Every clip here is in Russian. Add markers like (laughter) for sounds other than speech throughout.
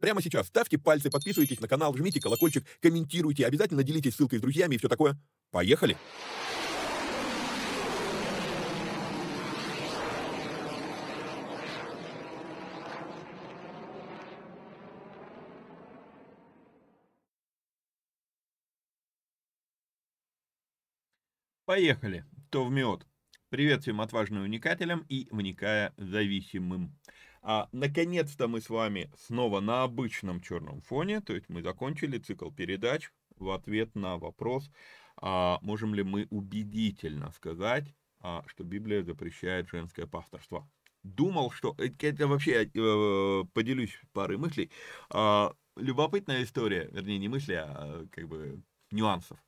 прямо сейчас ставьте пальцы, подписывайтесь на канал, жмите колокольчик, комментируйте, обязательно делитесь ссылкой с друзьями и все такое. Поехали! Поехали. То в мед. Всем отважным уникателям и вникая зависимым. А, наконец-то мы с вами снова на обычном черном фоне, то есть мы закончили цикл передач в ответ на вопрос, а, можем ли мы убедительно сказать, а, что Библия запрещает женское пасторство. Думал, что э, это вообще э, поделюсь парой мыслей. А, любопытная история, вернее не мысли, а как бы нюансов.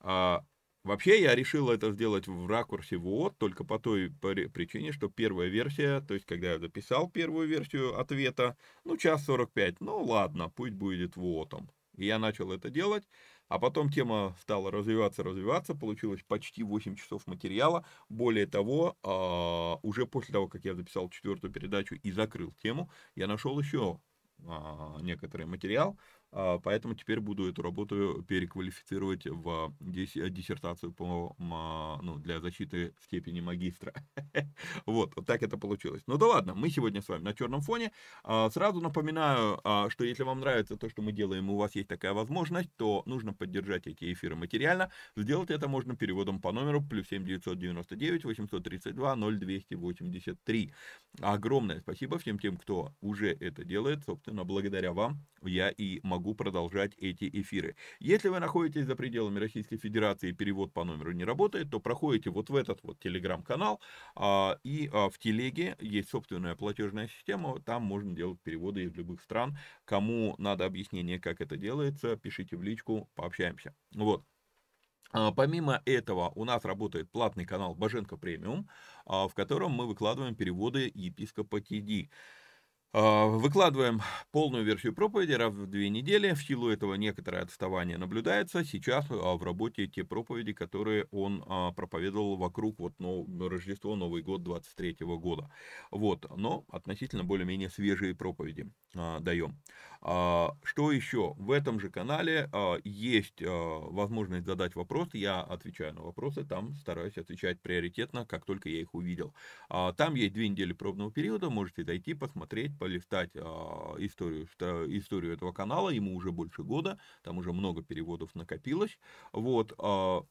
А, Вообще я решил это сделать в ракурсе вот только по той причине, что первая версия, то есть когда я записал первую версию ответа, ну час 45, ну ладно, пусть будет вотом. И я начал это делать, а потом тема стала развиваться, развиваться, получилось почти 8 часов материала. Более того, а, уже после того, как я записал четвертую передачу и закрыл тему, я нашел еще а, некоторый материал, поэтому теперь буду эту работу переквалифицировать в диссертацию по, ну, для защиты степени магистра. (laughs) вот, вот так это получилось. Ну да ладно, мы сегодня с вами на черном фоне. А, сразу напоминаю, а, что если вам нравится то, что мы делаем, и у вас есть такая возможность, то нужно поддержать эти эфиры материально. Сделать это можно переводом по номеру плюс 7 999 832 0283. Огромное спасибо всем тем, кто уже это делает. Собственно, благодаря вам я и могу могу продолжать эти эфиры. Если вы находитесь за пределами Российской Федерации и перевод по номеру не работает, то проходите вот в этот вот телеграм-канал, а, и а, в телеге есть собственная платежная система, там можно делать переводы из любых стран. Кому надо объяснение, как это делается, пишите в личку, пообщаемся. Вот. А, помимо этого у нас работает платный канал Боженко Премиум, в котором мы выкладываем переводы епископа Тиди. А, выкладываем полную версию проповеди раз в две недели. В силу этого некоторое отставание наблюдается. Сейчас а, в работе те проповеди, которые он а, проповедовал вокруг вот, ну, Рождество, Новый год 23 года. Вот, но относительно более-менее свежие проповеди даем. Что еще? В этом же канале есть возможность задать вопросы. Я отвечаю на вопросы, там стараюсь отвечать приоритетно, как только я их увидел. Там есть две недели пробного периода, можете зайти, посмотреть, полистать а, историю, историю этого канала, ему уже больше года, там уже много переводов накопилось, вот, а,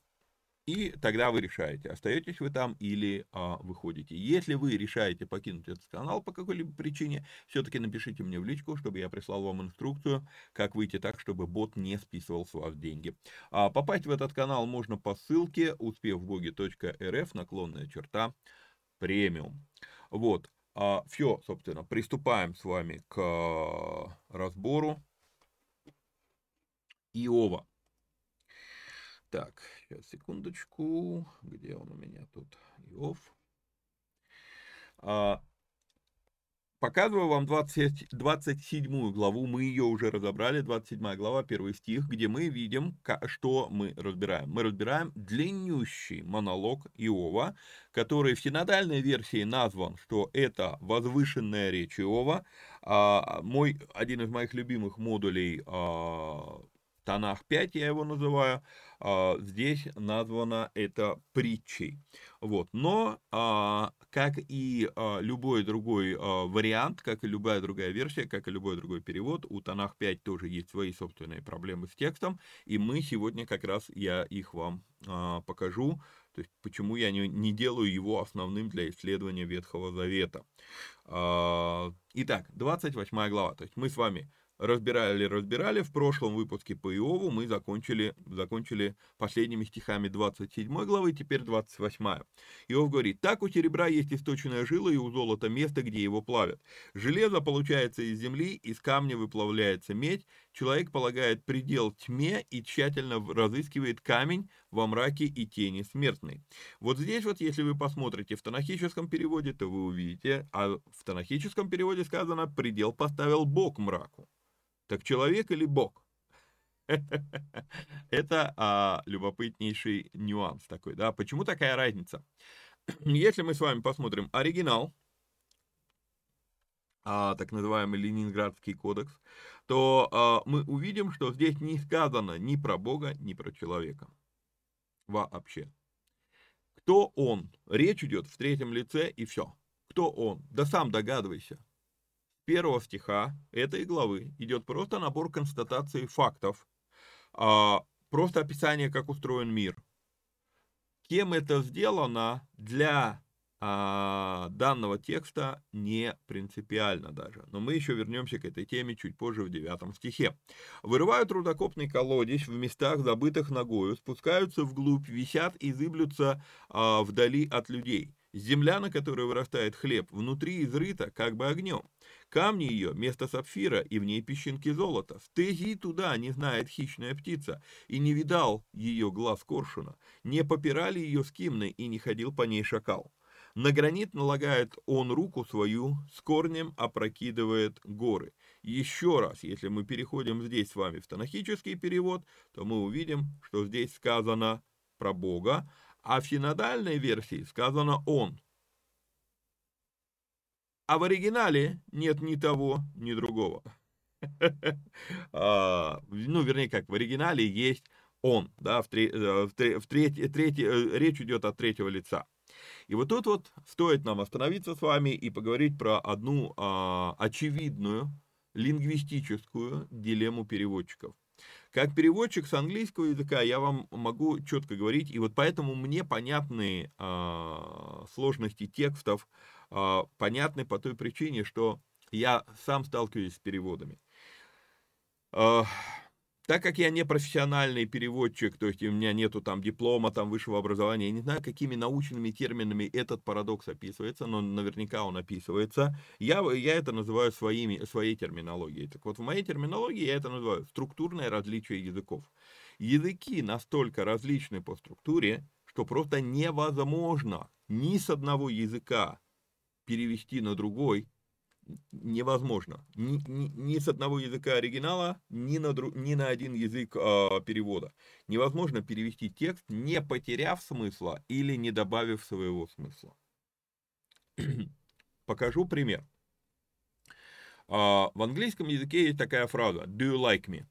и тогда вы решаете, остаетесь вы там или а, выходите. Если вы решаете покинуть этот канал по какой-либо причине, все-таки напишите мне в личку, чтобы я прислал вам инструкцию, как выйти так, чтобы бот не списывал с вас деньги. А, попасть в этот канал можно по ссылке успевбоги.рф, наклонная черта, премиум. Вот. А, Все, собственно, приступаем с вами к разбору Иова. Так, сейчас, секундочку. Где он у меня тут? Иов. А, Показываю вам 20, 27 главу, мы ее уже разобрали, 27 глава, первый стих, где мы видим, что мы разбираем. Мы разбираем длиннющий монолог Иова, который в синодальной версии назван, что это возвышенная речь Иова. А, мой, один из моих любимых модулей а, Танах 5, я его называю, а, здесь названо это притчей. Вот. Но, а, как и а, любой другой вариант, как и любая другая версия, как и любой другой перевод, у Танах 5 тоже есть свои собственные проблемы с текстом, и мы сегодня как раз, я их вам покажу, то есть почему я не, не делаю его основным для исследования Ветхого Завета. Итак, 28 глава, то есть мы с вами разбирали, разбирали. В прошлом выпуске по Иову мы закончили, закончили последними стихами 27 главы, теперь 28. Иов говорит, так у серебра есть источная жила и у золота место, где его плавят. Железо получается из земли, из камня выплавляется медь. Человек полагает предел тьме и тщательно разыскивает камень во мраке и тени смертной. Вот здесь вот, если вы посмотрите в танахическом переводе, то вы увидите, а в танахическом переводе сказано «предел поставил Бог мраку». Так человек или Бог? (laughs) Это а, любопытнейший нюанс такой, да. Почему такая разница? (clears throat) Если мы с вами посмотрим оригинал, а, так называемый Ленинградский кодекс, то а, мы увидим, что здесь не сказано ни про Бога, ни про человека. Вообще. Кто он? Речь идет в третьем лице и все. Кто он? Да сам догадывайся первого стиха этой главы идет просто набор констатаций фактов, а, просто описание, как устроен мир. Кем это сделано для а, данного текста не принципиально даже. Но мы еще вернемся к этой теме чуть позже в девятом стихе. Вырывают рудокопный колодец в местах, забытых ногою, спускаются вглубь, висят и зыблются а, вдали от людей. Земля, на которой вырастает хлеб, внутри изрыта, как бы огнем. Камни ее, место сапфира, и в ней песчинки золота. Стези туда, не знает хищная птица, и не видал ее глаз коршуна. Не попирали ее скимны, и не ходил по ней шакал. На гранит налагает он руку свою, с корнем опрокидывает горы. Еще раз, если мы переходим здесь с вами в танахический перевод, то мы увидим, что здесь сказано про Бога, а в синодальной версии сказано «он». А в оригинале нет ни того, ни другого. (laughs) А, ну, вернее, как в оригинале есть он, да, в, три, э, э, речь идет от третьего лица. И вот тут вот стоит нам остановиться с вами и поговорить про одну а, очевидную лингвистическую дилемму переводчиков. Как переводчик с английского языка я вам могу четко говорить, и вот поэтому мне понятны а, сложности текстов, понятны по той причине, что я сам сталкиваюсь с переводами. А, так как я не профессиональный переводчик, то есть у меня нету там диплома, там высшего образования, я не знаю, какими научными терминами этот парадокс описывается, но наверняка он описывается. Я, я это называю своими, своей терминологией. Так вот, в моей терминологии я это называю структурное различие языков. Языки настолько различны по структуре, что просто невозможно ни с одного языка перевести на другой невозможно. Ни, ни, ни с одного языка оригинала, ни на, дру, ни на один язык э, перевода. Невозможно перевести текст, не потеряв смысла или не добавив своего смысла. (clears throat) Покажу пример. Э, в английском языке есть такая фраза «Do you like me?»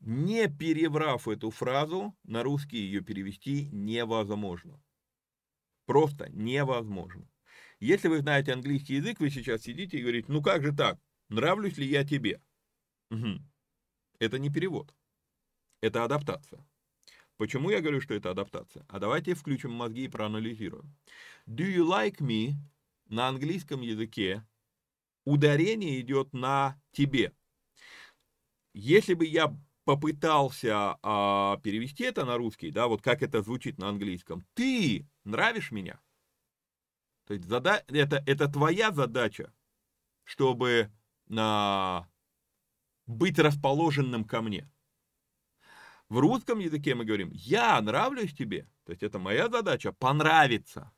Не переврав эту фразу, на русский ее перевести невозможно. Просто невозможно. Если вы знаете английский язык, вы сейчас сидите и говорите, ну как же так, нравлюсь ли я тебе? Угу. Это не перевод, это адаптация. Почему я говорю, что это адаптация? А давайте включим мозги и проанализируем. Do you like me на английском языке ударение идет на тебе. Если бы я попытался а, перевести это на русский, да, вот как это звучит на английском, ты нравишь меня? То есть зада... это, это твоя задача, чтобы на... быть расположенным ко мне. В русском языке мы говорим, я нравлюсь тебе. То есть это моя задача понравиться.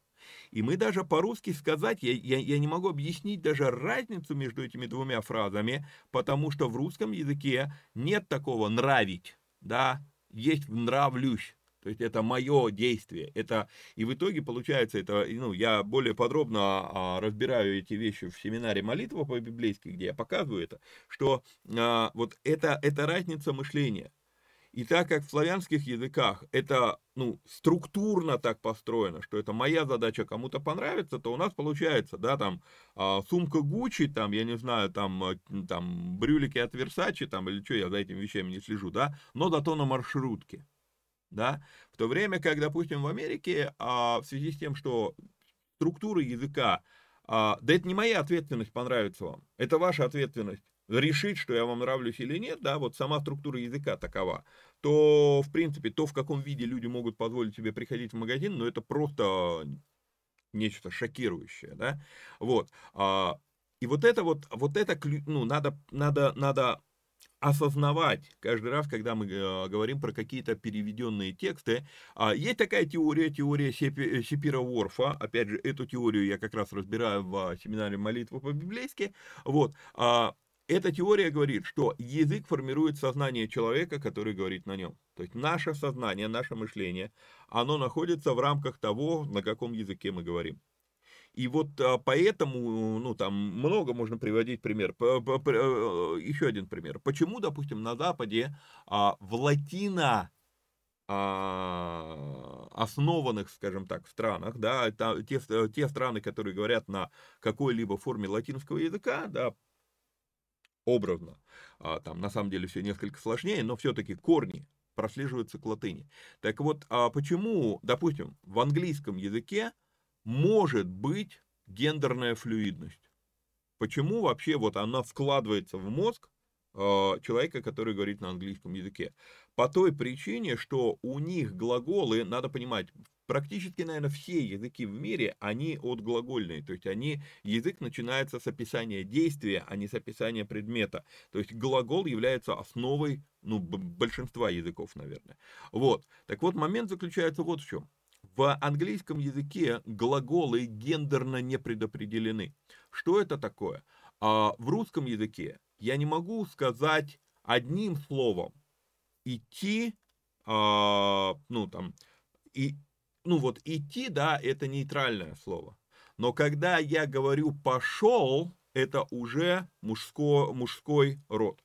И мы даже по-русски сказать, я, я, я не могу объяснить даже разницу между этими двумя фразами, потому что в русском языке нет такого нравить, да, есть нравлюсь. То есть это мое действие. Это, и в итоге получается, это, ну, я более подробно а, разбираю эти вещи в семинаре молитва по-библейски, где я показываю это, что а, вот это, это разница мышления. И так как в славянских языках это ну, структурно так построено, что это моя задача кому-то понравится, то у нас получается, да, там а, сумка Гуччи, там, я не знаю, там, а, там брюлики от Версачи, там, или что, я за этими вещами не слежу, да, но зато на маршрутке, да, в то время как, допустим, в Америке а, в связи с тем, что структура языка, а, да это не моя ответственность понравится вам, это ваша ответственность решить, что я вам нравлюсь или нет, да, вот сама структура языка такова, то, в принципе, то, в каком виде люди могут позволить себе приходить в магазин, ну, это просто нечто шокирующее, да, вот, а, и вот это вот, вот это, ну, надо, надо, надо осознавать каждый раз, когда мы э, говорим про какие-то переведенные тексты. А, есть такая теория, теория Сепира-Ворфа. Опять же, эту теорию я как раз разбираю в семинаре молитвы по-библейски. Вот. А, эта теория говорит, что язык формирует сознание человека, который говорит на нем. То есть наше сознание, наше мышление, оно находится в рамках того, на каком языке мы говорим. И вот а, поэтому, ну, там много можно приводить пример. Э, еще один пример. Почему, допустим, на Западе а, в латино а, основанных, скажем так, странах, да, те, те страны, которые говорят на какой-либо форме латинского языка, да, образно. Там на самом деле все несколько сложнее, но все-таки корни прослеживаются к латыни. Так вот, почему, допустим, в английском языке может быть гендерная флюидность? Почему вообще вот она вкладывается в мозг э, человека, который говорит на английском языке? По той причине, что у них глаголы, надо понимать, практически, наверное, все языки в мире, они отглагольные, то есть они, язык начинается с описания действия, а не с описания предмета. То есть глагол является основой, ну, большинства языков, наверное. Вот. Так вот, момент заключается вот в чем. В английском языке глаголы гендерно не предопределены. Что это такое? А в русском языке я не могу сказать одним словом идти, а, ну там, и ну вот идти, да, это нейтральное слово. Но когда я говорю пошел, это уже мужско, мужской род.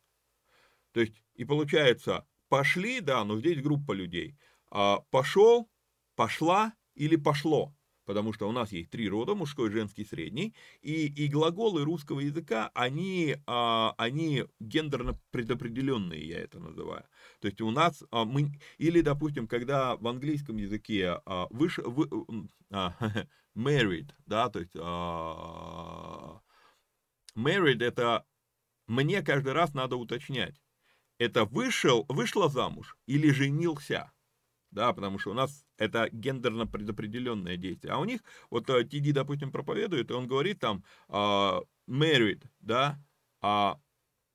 То есть, и получается, пошли, да, но здесь группа людей. А пошел, пошла или пошло потому что у нас есть три рода, мужской, женский, средний, и, и глаголы русского языка, они, а, они гендерно предопределенные, я это называю. То есть у нас а, мы, или, допустим, когда в английском языке а, выше, вы, а, (laughs) married, да, то есть а, married это мне каждый раз надо уточнять, это вышел, вышла замуж или женился да, потому что у нас это гендерно предопределенное действие. А у них, вот э, Тиди, допустим, проповедует, и он говорит там uh, married, да, а,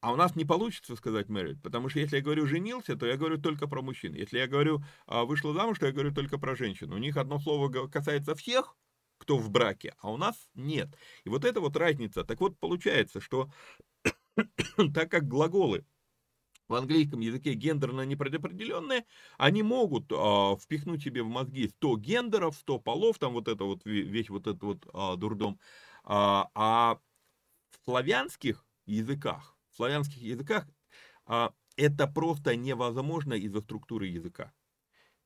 а у нас не получится сказать married, потому что если я говорю женился, то я говорю только про мужчин. Если я говорю uh, вышла замуж, то я говорю только про женщин. У них одно слово касается всех, кто в браке, а у нас нет. И вот это вот разница. Так вот, получается, что (coughs) так как глаголы в английском языке гендерно непредопределенные, они могут э, впихнуть себе в мозги 100 гендеров, 100 полов, там вот это вот, весь вот этот вот э, дурдом. А, а в славянских языках, в славянских языках э, это просто невозможно из-за структуры языка.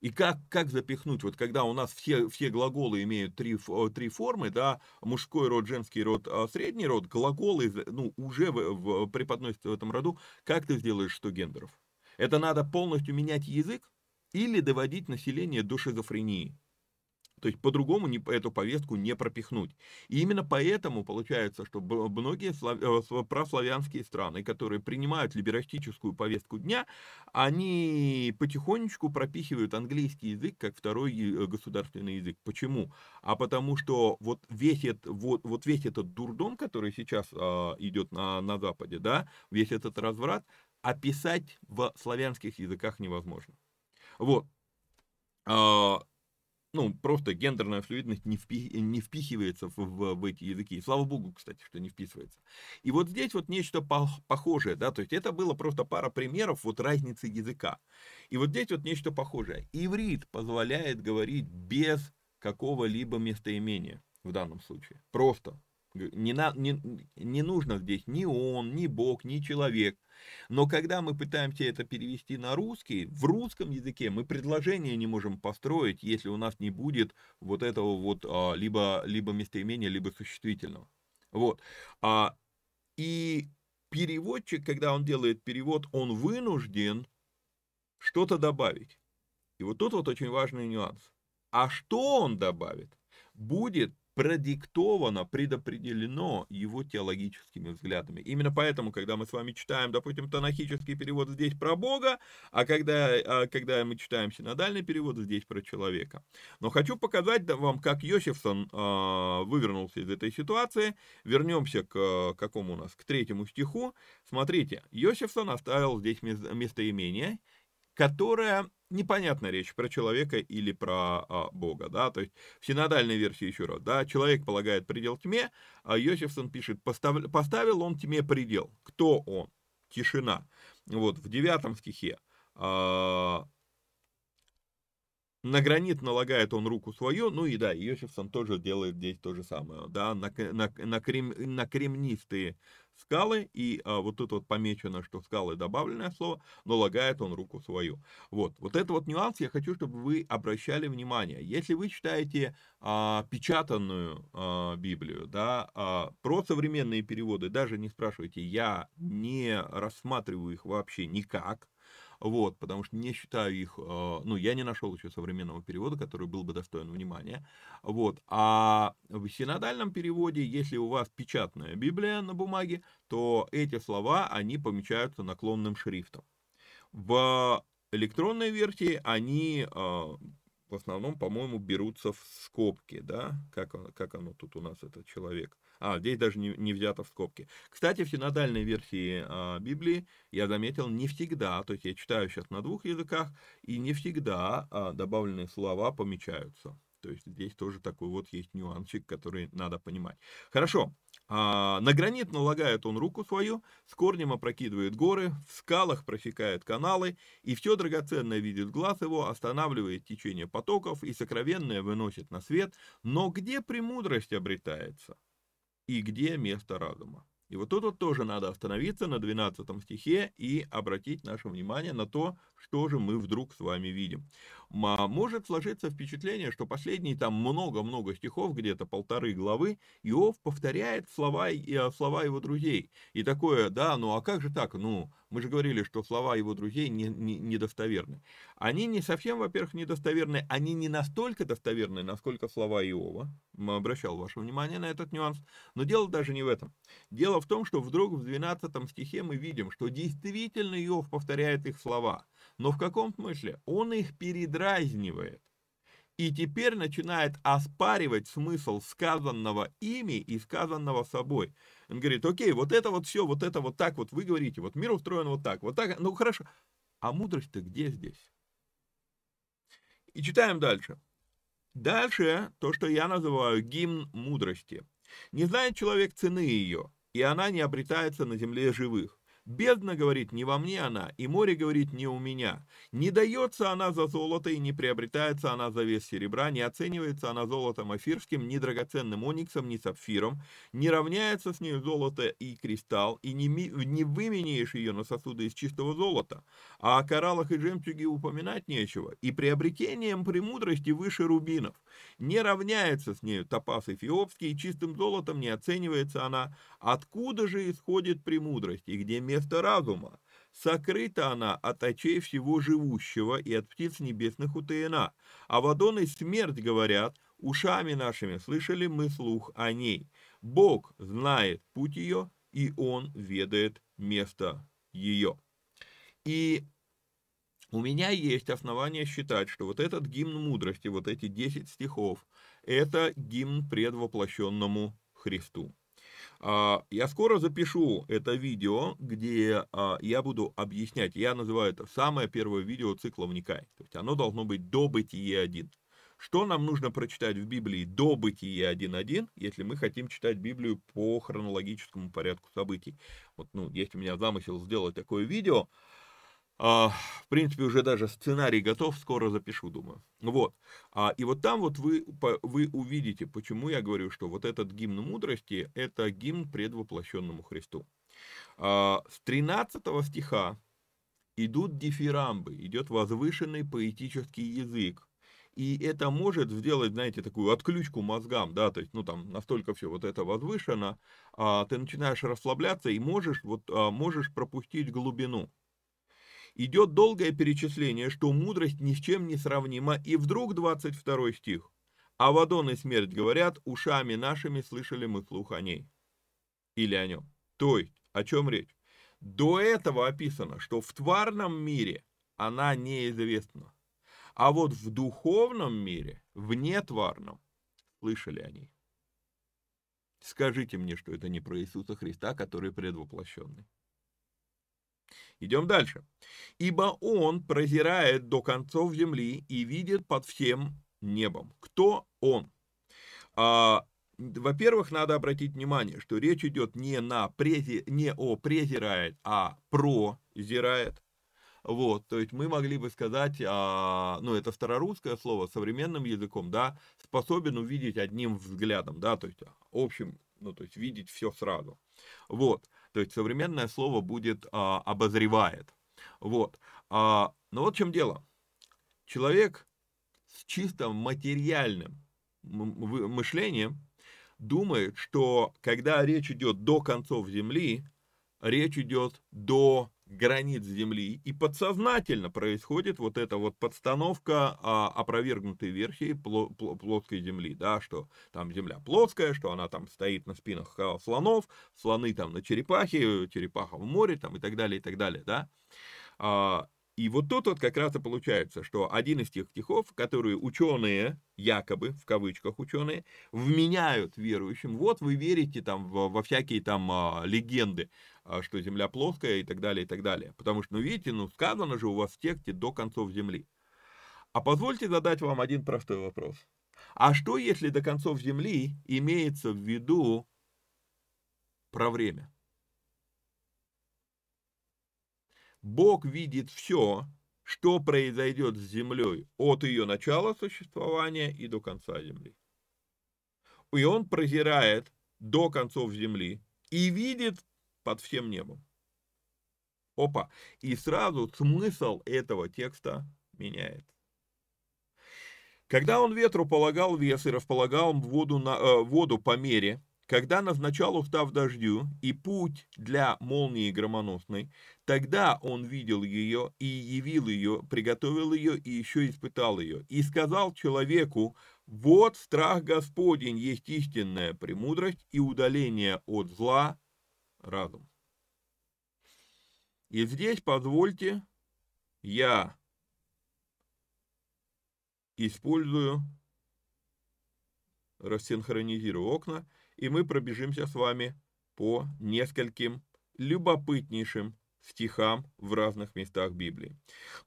И как, как запихнуть, вот когда у нас все, все глаголы имеют три, три формы, да, мужской род, женский род, а средний род, глаголы ну, уже в, в, преподносятся в этом роду, как ты сделаешь 100 гендеров? Это надо полностью менять язык или доводить население до шизофрении. То есть по-другому эту повестку не пропихнуть. И именно поэтому получается, что многие слав, э, прославянские страны, которые принимают либерастическую повестку дня, они потихонечку пропихивают английский язык как второй э, государственный язык. Почему? А потому что вот весь, этот, вот, вот весь этот дурдом, который сейчас а, идет на, на Западе, да, весь этот разврат, описать в славянских языках невозможно. Вот. Ну, просто гендерная флюидность не, впи, не впихивается в, в, в эти языки. И слава богу, кстати, что не вписывается. И вот здесь вот нечто по, похожее, да, то есть это было просто пара примеров вот разницы языка. И вот здесь вот нечто похожее. Иврит позволяет говорить без какого-либо местоимения в данном случае. Просто не, на, не, не нужно здесь ни он, ни Бог, ни человек. Но когда мы пытаемся это перевести на русский, в русском языке мы предложение не можем построить, если у нас не будет вот этого вот а, либо, либо местоимения, либо существительного. Вот. А, и переводчик, когда он делает перевод, он вынужден что-то добавить. И вот тут вот очень важный нюанс. А что он добавит, будет продиктовано, предопределено его теологическими взглядами. Именно поэтому, когда мы с вами читаем, допустим, танахический перевод здесь про Бога, а когда, а когда мы читаем синодальный перевод здесь про человека. Но хочу показать вам, как Йосифсон э, вывернулся из этой ситуации. Вернемся к какому у нас, к третьему стиху. Смотрите, Йосифсон оставил здесь местоимение, которое непонятная речь про человека или про а, Бога, да, то есть в синодальной версии еще раз, да, человек полагает предел тьме, а Йосифсон пишет, поставил, поставил он тьме предел. Кто он? Тишина. Вот, в девятом стихе. А, на гранит налагает он руку свою, ну и да, Йосифсон тоже делает здесь то же самое, да, на, на, на, крем, на кремнистые скалы, и а, вот тут вот помечено, что скалы добавленное слово, но лагает он руку свою. Вот, вот это вот нюанс я хочу, чтобы вы обращали внимание. Если вы читаете а, печатанную а, Библию, да, а, про современные переводы даже не спрашивайте, я не рассматриваю их вообще никак, вот, потому что не считаю их, э, ну, я не нашел еще современного перевода, который был бы достоин внимания, вот, а в синодальном переводе, если у вас печатная Библия на бумаге, то эти слова, они помечаются наклонным шрифтом. В электронной версии они э, в основном, по-моему, берутся в скобки, да, как, как оно тут у нас, этот человек. А, здесь даже не, не взято в скобки. Кстати, в синодальной версии а, Библии я заметил не всегда, то есть я читаю сейчас на двух языках, и не всегда а, добавленные слова помечаются. То есть здесь тоже такой вот есть нюансик, который надо понимать. Хорошо. А, на гранит налагает он руку свою, с корнем опрокидывает горы, в скалах просекает каналы, и все драгоценное видит глаз его, останавливает течение потоков и сокровенное выносит на свет. Но где премудрость обретается? И где место разума? И вот тут вот тоже надо остановиться на 12 стихе и обратить наше внимание на то, что же мы вдруг с вами видим. Может сложиться впечатление, что последние там много-много стихов, где-то полторы главы, Иов повторяет слова, слова его друзей. И такое, да, ну а как же так? Ну, мы же говорили, что слова его друзей не, не, недостоверны. Они не совсем, во-первых, недостоверны, они не настолько достоверны, насколько слова Иова. Обращал ваше внимание на этот нюанс. Но дело даже не в этом. Дело в том, что вдруг в 12 стихе мы видим, что действительно Иов повторяет их слова. Но в каком смысле? Он их передразнивает и теперь начинает оспаривать смысл сказанного ими и сказанного собой. Он говорит, окей, вот это вот все, вот это вот так вот вы говорите, вот мир устроен вот так, вот так, ну хорошо. А мудрость-то где здесь? И читаем дальше. Дальше то, что я называю гимн мудрости. Не знает человек цены ее, и она не обретается на земле живых. Бездна, говорит, не во мне она, и море, говорит, не у меня. Не дается она за золото, и не приобретается она за вес серебра, не оценивается она золотом афирским, ни драгоценным ониксом, ни сапфиром, не равняется с ней золото и кристалл, и не, не выменяешь ее на сосуды из чистого золота. А о кораллах и жемчуге упоминать нечего, и приобретением премудрости выше рубинов. Не равняется с нею топаз эфиопский, и чистым золотом не оценивается она. Откуда же исходит премудрость, и где место разума. Сокрыта она от очей всего живущего и от птиц небесных утаена. А Вадон и смерть говорят, ушами нашими слышали мы слух о ней. Бог знает путь ее, и Он ведает место ее. И у меня есть основания считать, что вот этот гимн мудрости, вот эти 10 стихов, это гимн предвоплощенному Христу. А, я скоро запишу это видео, где а, я буду объяснять, я называю это самое первое видео цикла «Вникай». То есть оно должно быть до бытие 1. Что нам нужно прочитать в Библии до бытия 1.1, если мы хотим читать Библию по хронологическому порядку событий? Вот, ну, есть у меня замысел сделать такое видео, а, в принципе, уже даже сценарий готов, скоро запишу, думаю. Вот. А, и вот там вот вы, вы увидите, почему я говорю, что вот этот гимн мудрости – это гимн предвоплощенному Христу. А, с 13 стиха идут дифирамбы, идет возвышенный поэтический язык. И это может сделать, знаете, такую отключку мозгам, да, то есть, ну, там, настолько все вот это возвышено, ты начинаешь расслабляться и можешь, вот, можешь пропустить глубину идет долгое перечисление, что мудрость ни с чем не сравнима, и вдруг 22 стих. А Вадон и смерть говорят, ушами нашими слышали мы слух о ней. Или о нем. То есть, о чем речь? До этого описано, что в тварном мире она неизвестна. А вот в духовном мире, в нетварном, слышали о ней. Скажите мне, что это не про Иисуса Христа, который предвоплощенный. Идем дальше. «Ибо он прозирает до концов земли и видит под всем небом». Кто он? А, во-первых, надо обратить внимание, что речь идет не, на прези, не о презирает, а прозирает. Вот, то есть мы могли бы сказать, а, ну это старорусское слово, современным языком, да, способен увидеть одним взглядом, да, то есть общим, ну то есть видеть все сразу. Вот. То есть современное слово будет а, обозревает. Вот. А, но вот в чем дело. Человек с чисто материальным мышлением думает, что когда речь идет до концов Земли, речь идет до границ Земли, и подсознательно происходит вот эта вот подстановка а, опровергнутой версии плоской Земли, да, что там Земля плоская, что она там стоит на спинах а, слонов, слоны там на черепахе, черепаха в море там и так далее, и так далее, да. А, и вот тут вот как раз и получается, что один из тех стихов, которые ученые, якобы, в кавычках ученые, вменяют верующим, вот вы верите там во, во всякие там а, легенды, что Земля плоская и так далее, и так далее. Потому что, ну видите, ну сказано же у вас в тексте до концов Земли. А позвольте задать вам один простой вопрос. А что, если до концов Земли имеется в виду про время? Бог видит все, что произойдет с Землей от ее начала существования и до конца Земли. И Он прозирает до концов Земли и видит под всем небом. Опа. И сразу смысл этого текста меняется. Когда он ветру полагал вес и располагал воду, на, э, воду по мере, когда назначал устав дождю и путь для молнии громоносной, тогда он видел ее и явил ее, приготовил ее и еще испытал ее. И сказал человеку, вот страх Господень есть истинная премудрость и удаление от зла разум. И здесь позвольте я использую, рассинхронизирую окна и мы пробежимся с вами по нескольким любопытнейшим стихам в разных местах Библии.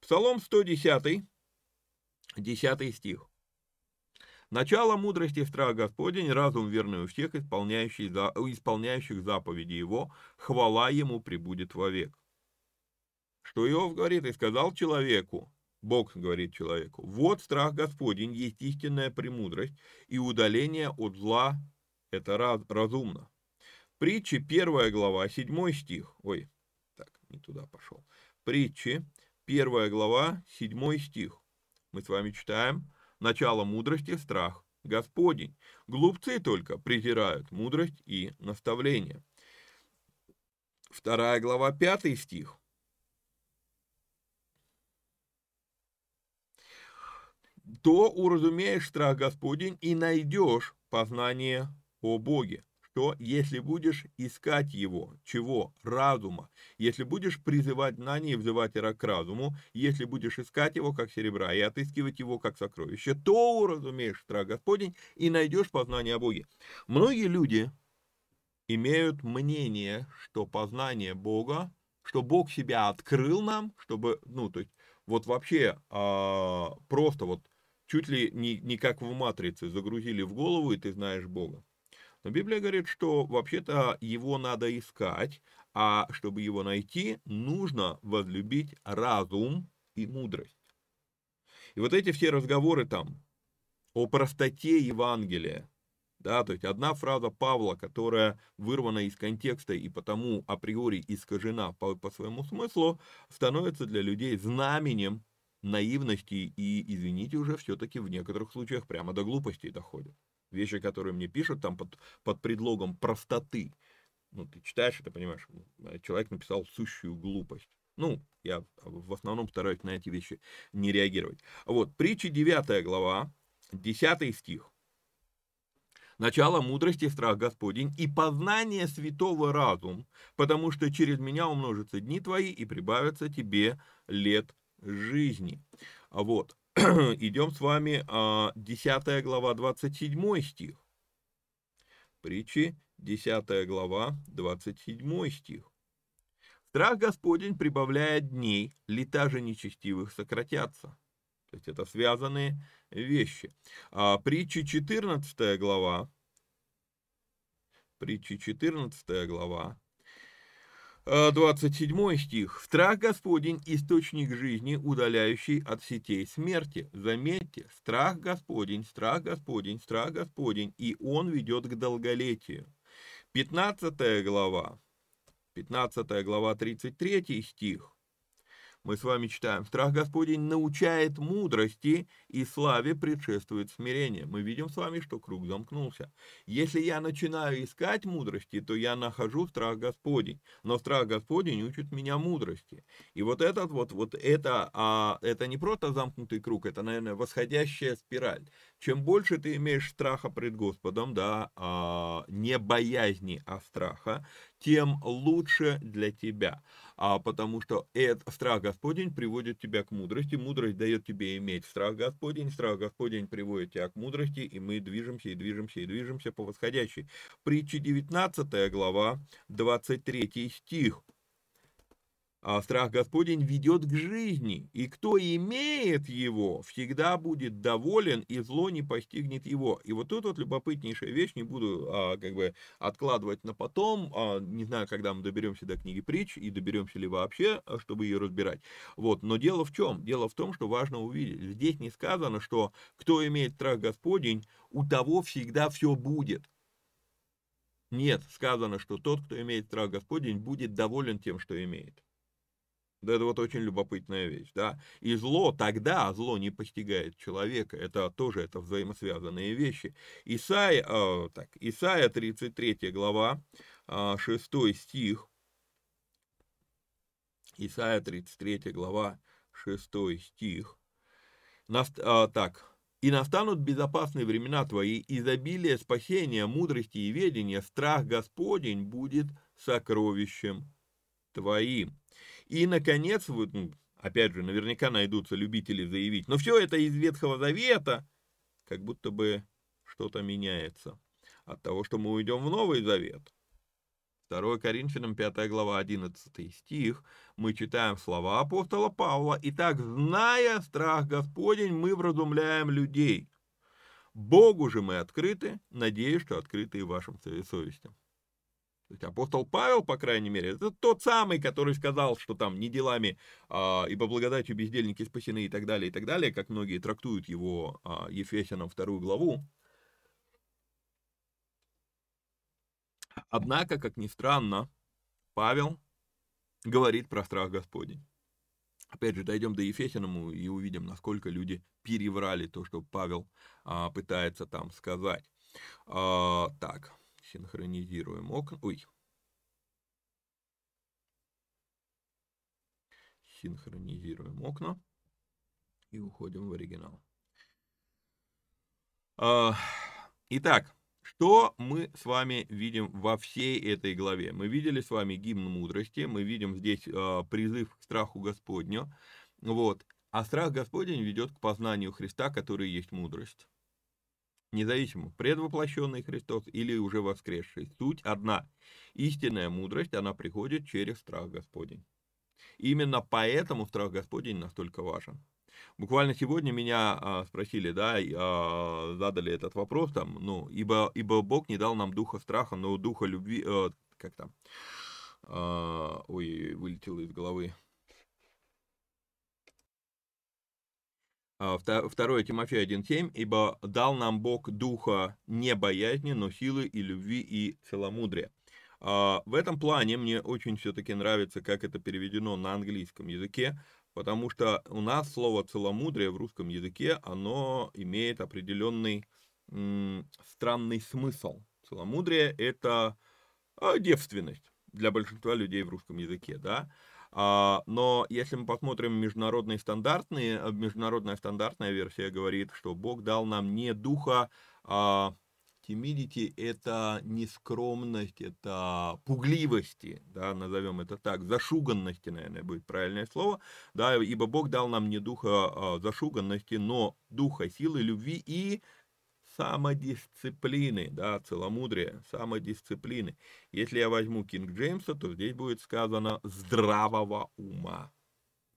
Псалом 110, 10 стих. Начало мудрости страх Господень, разум верный у всех, исполняющий, исполняющих заповеди Его, хвала Ему прибудет вовек. Что Иов говорит, и сказал человеку, Бог говорит человеку, вот страх Господень есть истинная премудрость, и удаление от зла – это раз, разумно. Притчи, первая глава, седьмой стих. Ой, так, не туда пошел. Притчи, первая глава, седьмой стих. Мы с вами читаем. Начало мудрости – страх Господень. Глупцы только презирают мудрость и наставление. Вторая глава, пятый стих. То уразумеешь страх Господень и найдешь познание о Боге что если будешь искать его, чего? Разума, если будешь призывать знание и взывать к разуму, если будешь искать его, как серебра, и отыскивать его, как сокровище, то уразумеешь страх Господень и найдешь познание о Боге. Многие люди имеют мнение, что познание Бога, что Бог себя открыл нам, чтобы, ну, то есть, вот вообще а, просто вот чуть ли не, не как в матрице загрузили в голову, и ты знаешь Бога. Но Библия говорит, что вообще-то его надо искать, а чтобы его найти, нужно возлюбить разум и мудрость. И вот эти все разговоры там о простоте Евангелия, да, то есть одна фраза Павла, которая вырвана из контекста и потому априори искажена по, по своему смыслу, становится для людей знаменем наивности и, извините, уже все-таки в некоторых случаях прямо до глупости доходит вещи, которые мне пишут там под, под предлогом простоты. Ну, ты читаешь это, понимаешь, человек написал сущую глупость. Ну, я в основном стараюсь на эти вещи не реагировать. Вот, притча 9 глава, 10 стих. Начало мудрости страх Господень и познание святого разум, потому что через меня умножатся дни твои и прибавятся тебе лет жизни. Вот. (clears throat) идем с вами 10 а, глава, 27 стих. Притчи, 10 глава, 27 стих. Страх Господень прибавляет дней, лета же нечестивых сократятся. То есть это связанные вещи. А, притчи 14 глава, притчи 14 глава, 27 э, стих. «Страх Господень – источник жизни, удаляющий от сетей смерти». Заметьте, страх Господень, страх Господень, страх Господень, и Он ведет к долголетию. 15 глава, 15 глава, 33 стих мы с вами читаем, страх Господень научает мудрости, и славе предшествует смирение. Мы видим с вами, что круг замкнулся. Если я начинаю искать мудрости, то я нахожу страх Господень, но страх Господень учит меня мудрости. И вот этот вот, вот это, а, это не просто замкнутый круг, это, наверное, восходящая спираль. Чем больше ты имеешь страха пред Господом, да, а, не боязни, а страха, тем лучше для тебя а потому что этот страх Господень приводит тебя к мудрости, мудрость дает тебе иметь страх Господень, страх Господень приводит тебя к мудрости, и мы движемся и движемся и движемся по восходящей. Притча 19 глава, 23 стих. А страх Господень ведет к жизни, и кто имеет его, всегда будет доволен, и зло не постигнет его. И вот тут вот любопытнейшая вещь, не буду а, как бы откладывать на потом, а, не знаю, когда мы доберемся до книги притч, и доберемся ли вообще, а, чтобы ее разбирать. Вот, но дело в чем? Дело в том, что важно увидеть. Здесь не сказано, что кто имеет страх Господень, у того всегда все будет. Нет, сказано, что тот, кто имеет страх Господень, будет доволен тем, что имеет. Да, это вот очень любопытная вещь, да. И зло тогда, зло не постигает человека, это тоже это взаимосвязанные вещи. Исайя, э, так, Исайя 33 глава, э, 6 стих, Исайя 33 глава, 6 стих, Наст, э, так, «И настанут безопасные времена твои, изобилие спасения, мудрости и ведения, страх Господень будет сокровищем твоим». И, наконец, вот, ну, опять же, наверняка найдутся любители заявить, но все это из Ветхого Завета, как будто бы что-то меняется от того, что мы уйдем в Новый Завет. 2 Коринфянам 5 глава 11 стих, мы читаем слова апостола Павла, «Итак, зная страх Господень, мы вразумляем людей, Богу же мы открыты, надеюсь, что открыты и вашим совестям. То есть апостол Павел, по крайней мере, это тот самый, который сказал, что там не делами, а, ибо благодатью бездельники спасены и так далее, и так далее, как многие трактуют его а, Ефесянам вторую главу. Однако, как ни странно, Павел говорит про страх Господень. Опять же, дойдем до Ефесяному и увидим, насколько люди переврали то, что Павел а, пытается там сказать. А, так, синхронизируем окна. Ой. Синхронизируем окна и уходим в оригинал. А, итак, что мы с вами видим во всей этой главе? Мы видели с вами гимн мудрости, мы видим здесь э, призыв к страху Господню, вот. А страх Господень ведет к познанию Христа, который есть мудрость. Независимо, предвоплощенный Христос или уже воскресший. Суть одна. Истинная мудрость, она приходит через страх Господень. Именно поэтому страх Господень настолько важен. Буквально сегодня меня а, спросили, да, а, задали этот вопрос, там, ну, ибо, ибо Бог не дал нам духа страха, но духа любви, а, как там, а, ой, вылетело из головы. Второе Тимофея 1.7, ибо дал нам Бог духа не боязни, но силы и любви и целомудрия. А, в этом плане мне очень все-таки нравится, как это переведено на английском языке, потому что у нас слово целомудрие в русском языке, оно имеет определенный м, странный смысл. Целомудрие – это а, девственность для большинства людей в русском языке, да. А, но если мы посмотрим международные стандартные, э, международная стандартная версия говорит, что Бог дал нам не духа а, Timidity – это нескромность, это пугливости, да, назовем это так, зашуганности, наверное, будет правильное слово, да, ибо Бог дал нам не духа а, зашуганности, но духа силы, любви и самодисциплины, да, целомудрия, самодисциплины. Если я возьму Кинг Джеймса, то здесь будет сказано здравого ума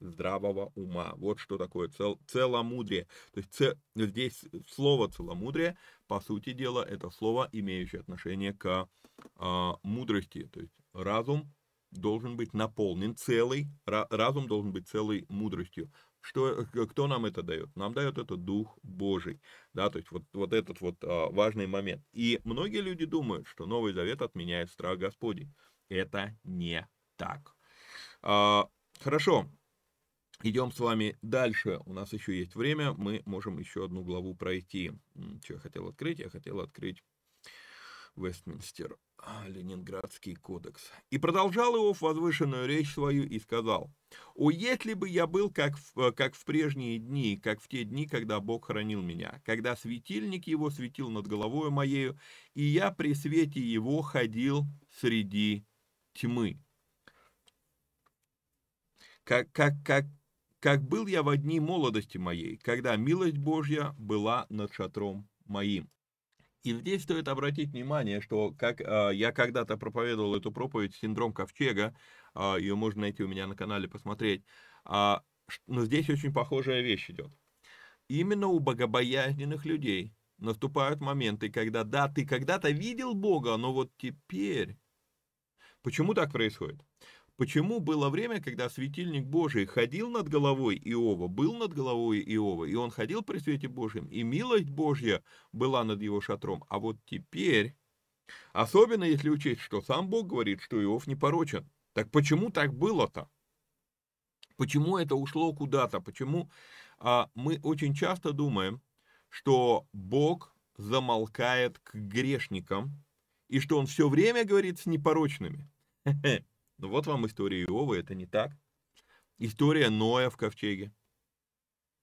здравого ума. Вот что такое цел, целомудрие. То есть цел, здесь слово целомудрие, по сути дела, это слово, имеющее отношение к а, мудрости. То есть разум должен быть наполнен целый, разум должен быть целой мудростью. Что, кто нам это дает? Нам дает это Дух Божий. Да, то есть вот, вот этот вот а, важный момент. И многие люди думают, что Новый Завет отменяет страх Господень. Это не так. А, хорошо, Идем с вами дальше. У нас еще есть время. Мы можем еще одну главу пройти. Что я хотел открыть? Я хотел открыть Вестминстер, а, Ленинградский кодекс. И продолжал Иов возвышенную речь свою и сказал, «О, если бы я был как в, как в прежние дни, как в те дни, когда Бог хранил меня, когда светильник его светил над головой моею, и я при свете его ходил среди тьмы». Как, как, как, как был я в дни молодости моей, когда милость Божья была над шатром моим. И здесь стоит обратить внимание, что как э, я когда-то проповедовал эту проповедь «Синдром ковчега», э, ее можно найти у меня на канале, посмотреть, э, но здесь очень похожая вещь идет. Именно у богобоязненных людей наступают моменты, когда, да, ты когда-то видел Бога, но вот теперь... Почему так происходит? Почему было время, когда светильник Божий ходил над головой Иова, был над головой Иова, и он ходил при свете Божьем, и милость Божья была над его шатром. А вот теперь, особенно если учесть, что сам Бог говорит, что Иов не порочен, так почему так было-то? Почему это ушло куда-то? Почему а, мы очень часто думаем, что Бог замолкает к грешникам, и что он все время говорит с непорочными? (laughs) Ну вот вам история Иова, это не так. История Ноя в ковчеге.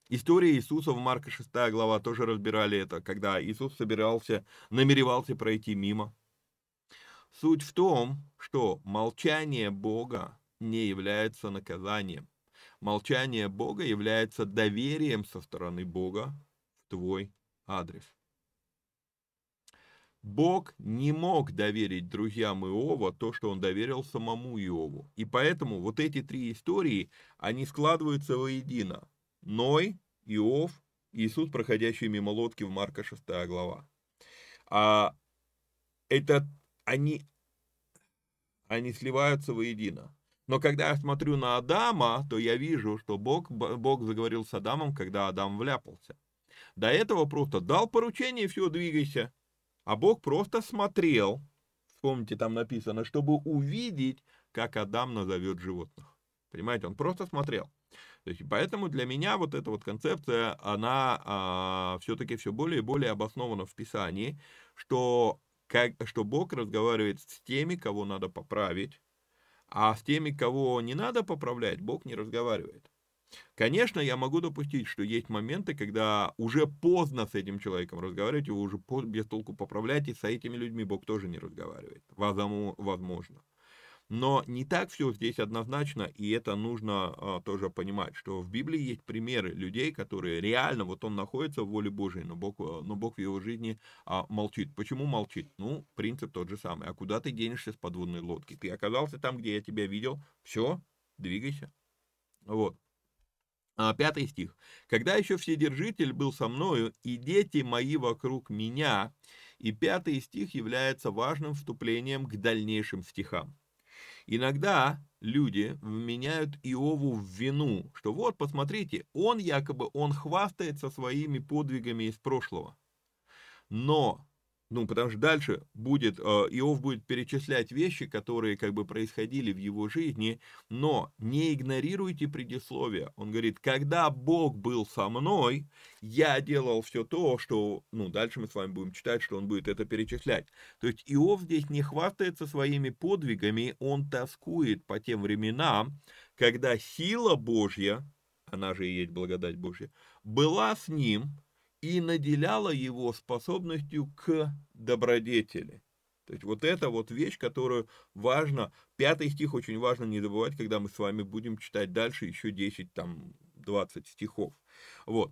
История Иисуса в Марка 6 глава тоже разбирали это, когда Иисус собирался, намеревался пройти мимо. Суть в том, что молчание Бога не является наказанием. Молчание Бога является доверием со стороны Бога в твой адрес. Бог не мог доверить друзьям Иова то, что он доверил самому Иову. И поэтому вот эти три истории, они складываются воедино. Ной, Иов Иисус, проходящий мимо лодки в Марка 6 глава. А это они, они сливаются воедино. Но когда я смотрю на Адама, то я вижу, что Бог, Бог заговорил с Адамом, когда Адам вляпался. До этого просто дал поручение, все, двигайся. А Бог просто смотрел, вспомните, там написано, чтобы увидеть, как Адам назовет животных. Понимаете, он просто смотрел. То есть, поэтому для меня вот эта вот концепция, она а, все-таки все более и более обоснована в Писании, что, как, что Бог разговаривает с теми, кого надо поправить, а с теми, кого не надо поправлять, Бог не разговаривает. Конечно, я могу допустить, что есть моменты, когда уже поздно с этим человеком разговаривать, его уже без толку поправлять, и с этими людьми Бог тоже не разговаривает. Возможно. Но не так все здесь однозначно, и это нужно а, тоже понимать, что в Библии есть примеры людей, которые реально, вот он находится в воле Божьей, но Бог, а, но Бог в его жизни а, молчит. Почему молчит? Ну, принцип тот же самый. А куда ты денешься с подводной лодки? Ты оказался там, где я тебя видел, все, двигайся. Вот. А, пятый стих. «Когда еще Вседержитель был со мною, и дети мои вокруг меня». И пятый стих является важным вступлением к дальнейшим стихам. Иногда люди вменяют Иову в вину, что вот, посмотрите, он якобы, он хвастается своими подвигами из прошлого. Но ну, потому что дальше будет, э, Иов будет перечислять вещи, которые как бы происходили в его жизни, но не игнорируйте предисловие. Он говорит, когда Бог был со мной, я делал все то, что, ну, дальше мы с вами будем читать, что он будет это перечислять. То есть Иов здесь не хвастается своими подвигами, он тоскует по тем временам, когда сила Божья, она же и есть благодать Божья, была с ним, и наделяла его способностью к добродетели. То есть вот это вот вещь, которую важно, пятый стих очень важно не забывать, когда мы с вами будем читать дальше еще 10, там, 20 стихов. Вот.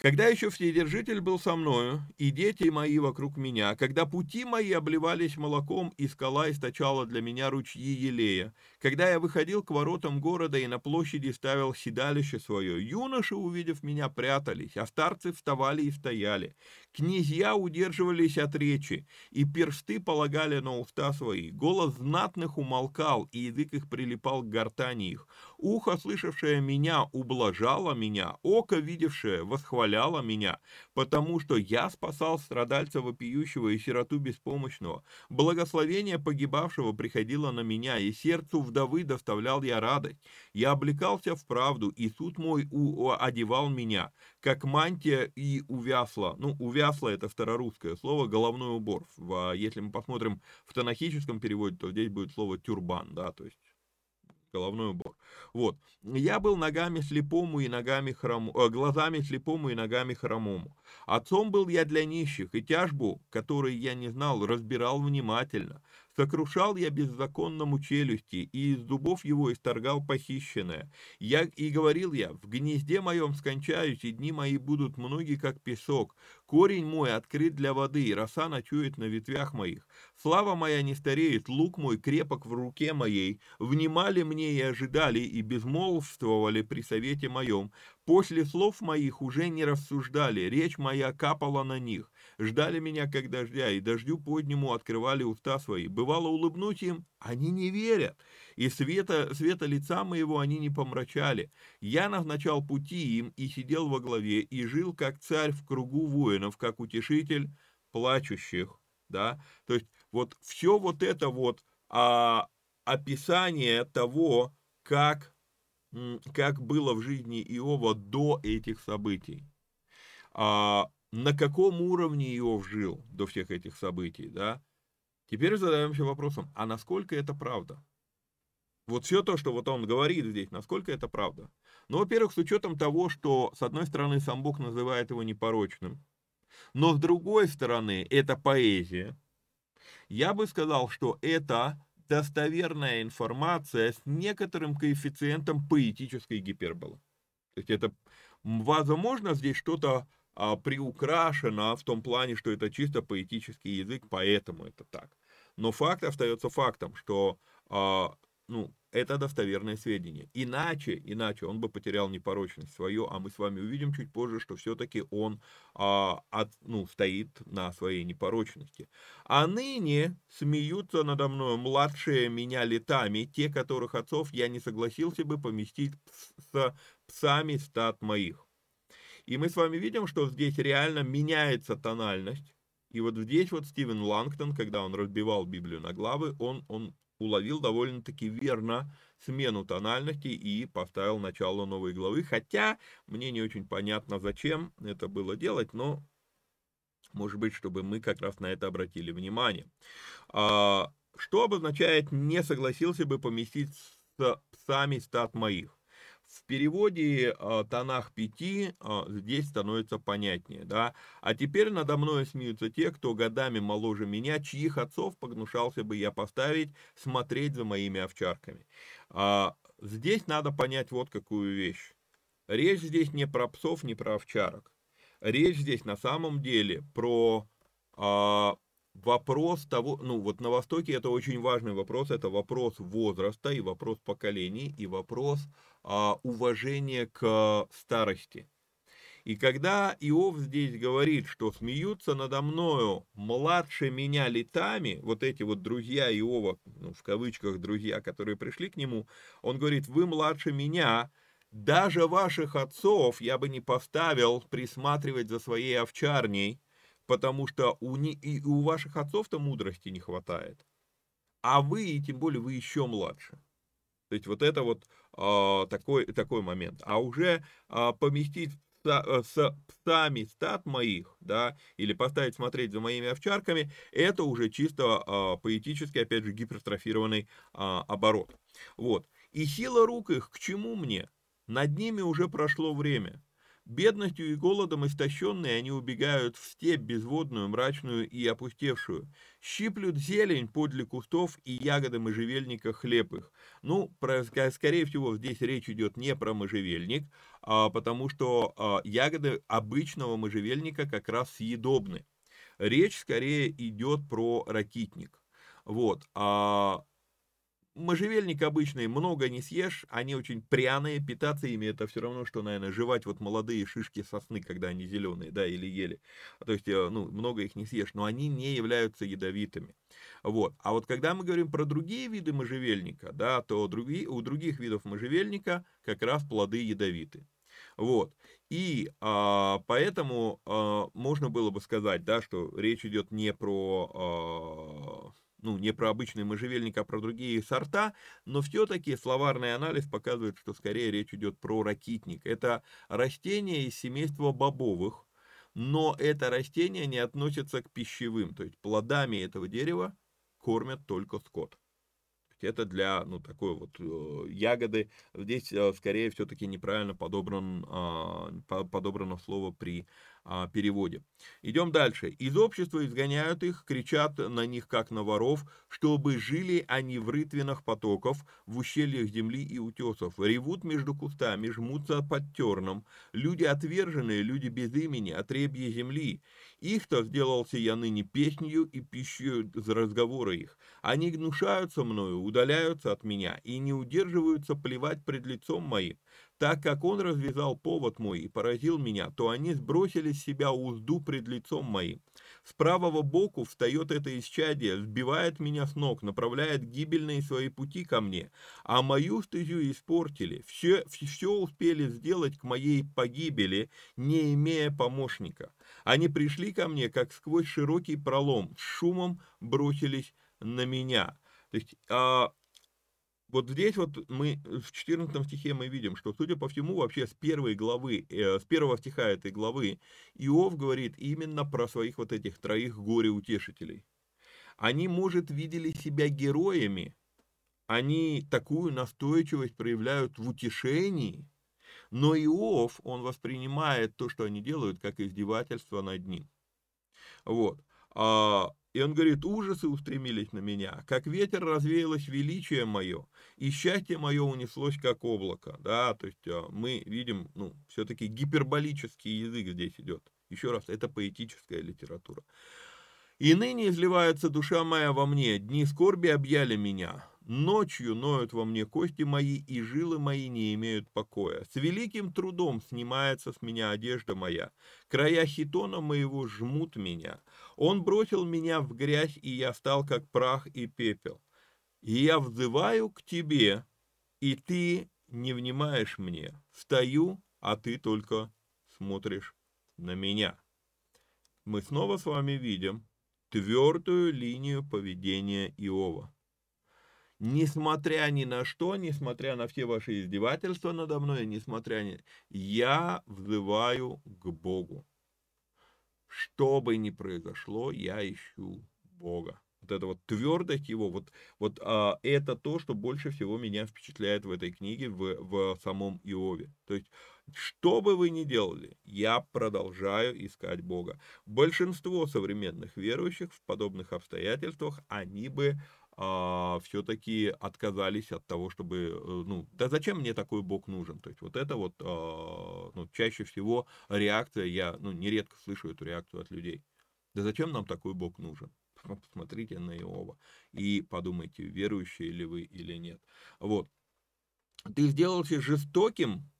Когда еще Вседержитель был со мною, и дети мои вокруг меня, когда пути мои обливались молоком, и скала источала для меня ручьи елея, когда я выходил к воротам города и на площади ставил седалище свое, юноши, увидев меня, прятались, а старцы вставали и стояли. Князья удерживались от речи, и персты полагали на уста свои. Голос знатных умолкал, и язык их прилипал к гортани их. Ухо, слышавшее меня, ублажало меня, око, видевшее, восхваляло меня, потому что я спасал страдальца вопиющего и сироту беспомощного. Благословение погибавшего приходило на меня, и сердцу вдовы доставлял я радость. Я облекался в правду, и суд мой одевал меня, как мантия и увясла. Ну, увясла это старорусское слово, головной убор. Если мы посмотрим в тонахическом переводе, то здесь будет слово тюрбан, да, то есть головной убор. Вот. Я был ногами слепому и ногами хрому, э, глазами слепому и ногами хромому. Отцом был я для нищих, и тяжбу, которой я не знал, разбирал внимательно. Сокрушал я беззаконному челюсти, и из зубов его исторгал похищенное. Я и говорил я, в гнезде моем скончаюсь, и дни мои будут многие, как песок. Корень мой открыт для воды, и роса ночует на ветвях моих. Слава моя не стареет, лук мой крепок в руке моей. Внимали мне и ожидали, и безмолвствовали при совете моем. После слов моих уже не рассуждали, речь моя капала на них. Ждали меня, как дождя, и дождю поднему открывали уста свои. Бывало улыбнуть им, они не верят, и света, света лица моего они не помрачали. Я назначал пути им, и сидел во главе, и жил, как царь в кругу воинов, как утешитель плачущих. Да? То есть вот все вот это вот а, описание того, как как было в жизни Иова до этих событий. А, на каком уровне Иов жил до всех этих событий, да? Теперь задаемся вопросом, а насколько это правда? Вот все то, что вот он говорит здесь, насколько это правда? Ну, во-первых, с учетом того, что, с одной стороны, сам Бог называет его непорочным, но с другой стороны, это поэзия. Я бы сказал, что это достоверная информация с некоторым коэффициентом поэтической гиперболы. То есть это, возможно, здесь что-то а, приукрашено в том плане, что это чисто поэтический язык, поэтому это так. Но факт остается фактом, что а, ну, это достоверное сведение. Иначе, иначе он бы потерял непорочность свою, а мы с вами увидим чуть позже, что все-таки он а, от, ну, стоит на своей непорочности. А ныне смеются надо мной младшие меня летами, те, которых отцов я не согласился бы поместить с псами стат моих. И мы с вами видим, что здесь реально меняется тональность. И вот здесь вот Стивен Лангтон, когда он разбивал Библию на главы, он, он уловил довольно-таки верно смену тональности и поставил начало новой главы. Хотя мне не очень понятно, зачем это было делать, но может быть, чтобы мы как раз на это обратили внимание. А, что обозначает «не согласился бы поместить с псами стат моих»? В переводе э, тонах пяти э, здесь становится понятнее, да. А теперь надо мной смеются те, кто годами моложе меня, чьих отцов погнушался бы я поставить смотреть за моими овчарками. А, здесь надо понять вот какую вещь. Речь здесь не про псов, не про овчарок. Речь здесь на самом деле про а, вопрос того, ну вот на Востоке это очень важный вопрос, это вопрос возраста и вопрос поколений, и вопрос а, уважения к старости. И когда Иов здесь говорит, что смеются надо мною младше меня летами, вот эти вот друзья Иова, ну, в кавычках друзья, которые пришли к нему, он говорит, вы младше меня, даже ваших отцов я бы не поставил присматривать за своей овчарней, потому что у, не, и у ваших отцов-то мудрости не хватает. А вы, и тем более вы еще младше. То есть вот это вот такой, такой момент. А уже э, поместить с, с псами стат моих, да, или поставить смотреть за моими овчарками, это уже чисто э, поэтический, опять же, гипертрофированный э, оборот. Вот. И сила рук их к чему мне? Над ними уже прошло время. Бедностью и голодом истощенные они убегают в степь безводную, мрачную и опустевшую. Щиплют зелень подле кустов и ягоды можжевельника хлеб их. Ну, про, скорее всего, здесь речь идет не про можжевельник, а, потому что а, ягоды обычного можжевельника как раз съедобны. Речь скорее идет про ракитник. Вот. А можжевельник обычный много не съешь, они очень пряные, питаться ими это все равно, что, наверное, жевать вот молодые шишки сосны, когда они зеленые, да, или ели. То есть, э, ну, много их не съешь, но они не являются ядовитыми. Вот. А вот когда мы говорим про другие виды можжевельника, да, то другие, у других видов можжевельника как раз плоды ядовиты. Вот. И а, поэтому а, можно было бы сказать, да, что речь идет не про а, ну, не про обычный можжевельник, а про другие сорта, но все-таки словарный анализ показывает, что скорее речь идет про ракитник. Это растение из семейства бобовых, но это растение не относится к пищевым, то есть плодами этого дерева кормят только скот. Это для, ну, такой вот э, ягоды. Здесь, э, скорее, все-таки неправильно подобран, э, подобрано слово при а, переводе. Идем дальше. Из общества изгоняют их, кричат на них, как на воров, чтобы жили они в рытвинах потоков, в ущельях земли и утесов. Ревут между кустами, жмутся под терном. Люди отверженные, люди без имени, отребье земли. Их-то сделался я ныне песнью и пищей за разговоры их. Они гнушаются мною, удаляются от меня и не удерживаются плевать пред лицом моим. Так как он развязал повод мой и поразил меня, то они сбросили с себя узду пред лицом моим. С правого боку встает это исчадие, сбивает меня с ног, направляет гибельные свои пути ко мне, а мою стезю испортили, все, все успели сделать к моей погибели, не имея помощника. Они пришли ко мне, как сквозь широкий пролом, с шумом бросились на меня. То есть, а, вот здесь вот мы в 14 стихе мы видим, что, судя по всему, вообще с первой главы, э, с первого стиха этой главы, Иов говорит именно про своих вот этих троих горе-утешителей. Они, может, видели себя героями, они такую настойчивость проявляют в утешении, но Иов, он воспринимает то, что они делают, как издевательство над ним. Вот. А, и он говорит, ужасы устремились на меня, как ветер развеялось величие мое, и счастье мое унеслось, как облако. Да, то есть а, мы видим, ну, все-таки гиперболический язык здесь идет. Еще раз, это поэтическая литература. И ныне изливается душа моя во мне, дни скорби объяли меня, Ночью ноют во мне кости мои, и жилы мои не имеют покоя. С великим трудом снимается с меня одежда моя. Края хитона моего жмут меня. Он бросил меня в грязь, и я стал как прах и пепел. И я взываю к тебе, и ты не внимаешь мне. Стою, а ты только смотришь на меня. Мы снова с вами видим твердую линию поведения Иова. Несмотря ни на что, несмотря на все ваши издевательства надо мной, несмотря ни... Я взываю к Богу. Что бы ни произошло, я ищу Бога вот эта вот твердость его, вот, вот а, это то, что больше всего меня впечатляет в этой книге, в, в самом Иове. То есть, что бы вы ни делали, я продолжаю искать Бога. Большинство современных верующих в подобных обстоятельствах, они бы а, все-таки отказались от того, чтобы, э, ну, да зачем мне такой Бог нужен? То есть вот это вот, а, ну, чаще всего реакция, я, ну, нередко слышу эту реакцию от людей. Да зачем нам такой Бог нужен? (laughs) посмотрите на Иова и подумайте, верующие ли вы или нет. Вот. Ты сделался жестоким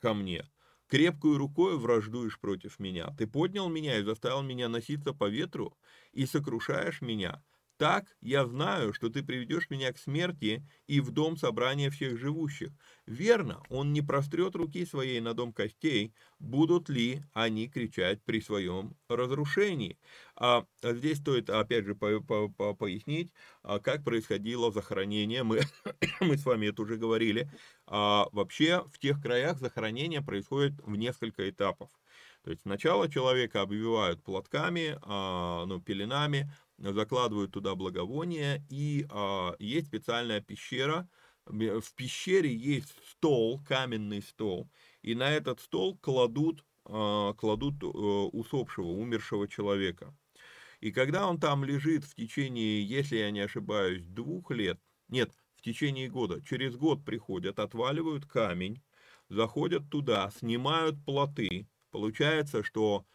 ко мне, крепкую рукой враждуешь против меня. Ты поднял меня и заставил меня носиться по ветру и сокрушаешь меня. Так я знаю, что ты приведешь меня к смерти и в дом собрания всех живущих. Верно, он не прострет руки своей на дом костей, будут ли они кричать при своем разрушении. А здесь стоит, опять же, по по по пояснить, а, как происходило захоронение. Мы, (coughs) мы с вами это уже говорили. А, вообще, в тех краях захоронение происходит в несколько этапов. То есть сначала человека обвивают платками, а, ну, пеленами, закладывают туда благовония, и а, есть специальная пещера. В пещере есть стол, каменный стол, и на этот стол кладут, а, кладут а, усопшего, умершего человека. И когда он там лежит в течение, если я не ошибаюсь, двух лет, нет, в течение года, через год приходят, отваливают камень, заходят туда, снимают плоты, получается, что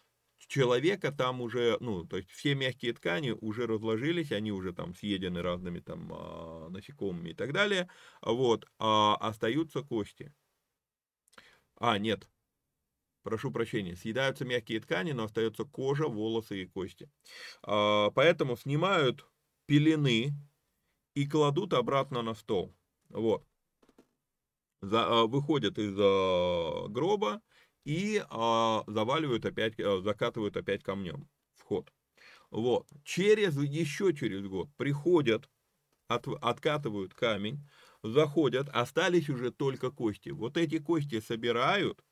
человека там уже, ну, то есть все мягкие ткани уже разложились, они уже там съедены разными там а, насекомыми и так далее, вот, а остаются кости. А, нет, прошу прощения, съедаются мягкие ткани, но остается кожа, волосы и кости. А, поэтому снимают пелены и кладут обратно на стол. Вот. За, а, выходят из гроба, и а, заваливают опять, а, закатывают опять камнем вход. Вот. Через, еще через год приходят, от, откатывают камень, заходят, остались уже только кости. Вот эти кости собирают,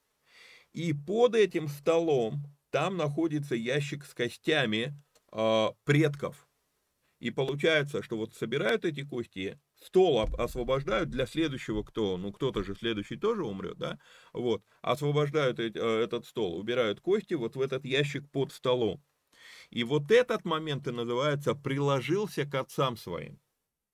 и под этим столом там находится ящик с костями э, предков. И получается, что вот собирают эти кости, стол освобождают для следующего, кто, ну кто-то же следующий тоже умрет, да, вот, освобождают э, этот стол, убирают кости вот в этот ящик под столом. И вот этот момент и называется «приложился к отцам своим».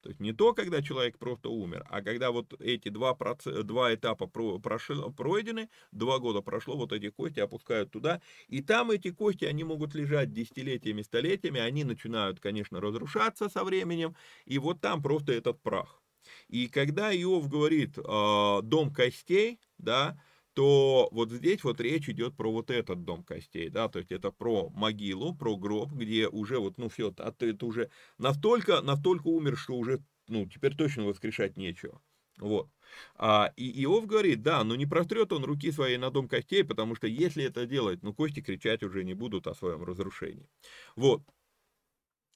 То есть не то, когда человек просто умер, а когда вот эти два, проц... два этапа прошел, пройдены, два года прошло, вот эти кости опускают туда, и там эти кости, они могут лежать десятилетиями, столетиями, они начинают, конечно, разрушаться со временем, и вот там просто этот прах. И когда Иов говорит э, «дом костей», да, то вот здесь вот речь идет про вот этот дом костей, да, то есть это про могилу, про гроб, где уже вот, ну все, а это уже настолько, настолько умер, что уже, ну, теперь точно воскрешать нечего. Вот. А, и Иов говорит, да, но не прострет он руки своей на дом костей, потому что если это делать, ну, кости кричать уже не будут о своем разрушении. Вот.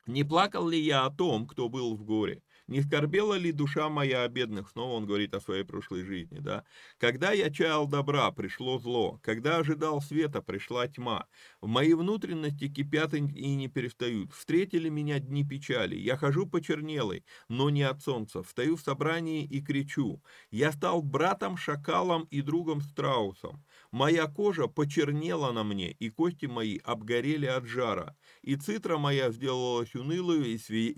Не плакал ли я о том, кто был в горе? Не скорбела ли душа моя о бедных? Снова он говорит о своей прошлой жизни, да. Когда я чаял добра, пришло зло. Когда ожидал света, пришла тьма. В мои внутренности кипят и не перестают. Встретили меня дни печали. Я хожу почернелой, но не от солнца. Встаю в собрании и кричу. Я стал братом-шакалом и другом-страусом. Моя кожа почернела на мне, и кости мои обгорели от жара. И цитра моя сделалась унылую, и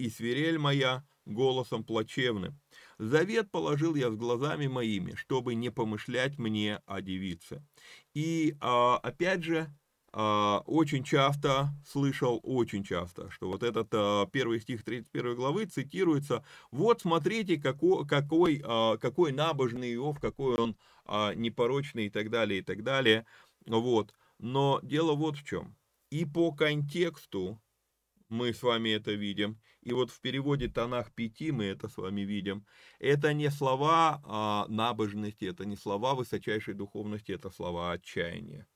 свирель моя голосом плачевным. Завет положил я с глазами моими, чтобы не помышлять мне о девице. И а, опять же, а, очень часто слышал, очень часто, что вот этот а, первый стих 31 главы цитируется, вот смотрите, какой, какой, какой набожный Иов, какой он непорочный и так далее, и так далее, вот. Но дело вот в чем. И по контексту мы с вами это видим, и вот в переводе Танах 5 мы это с вами видим. Это не слова а, набожности, это не слова высочайшей духовности, это слова отчаяния.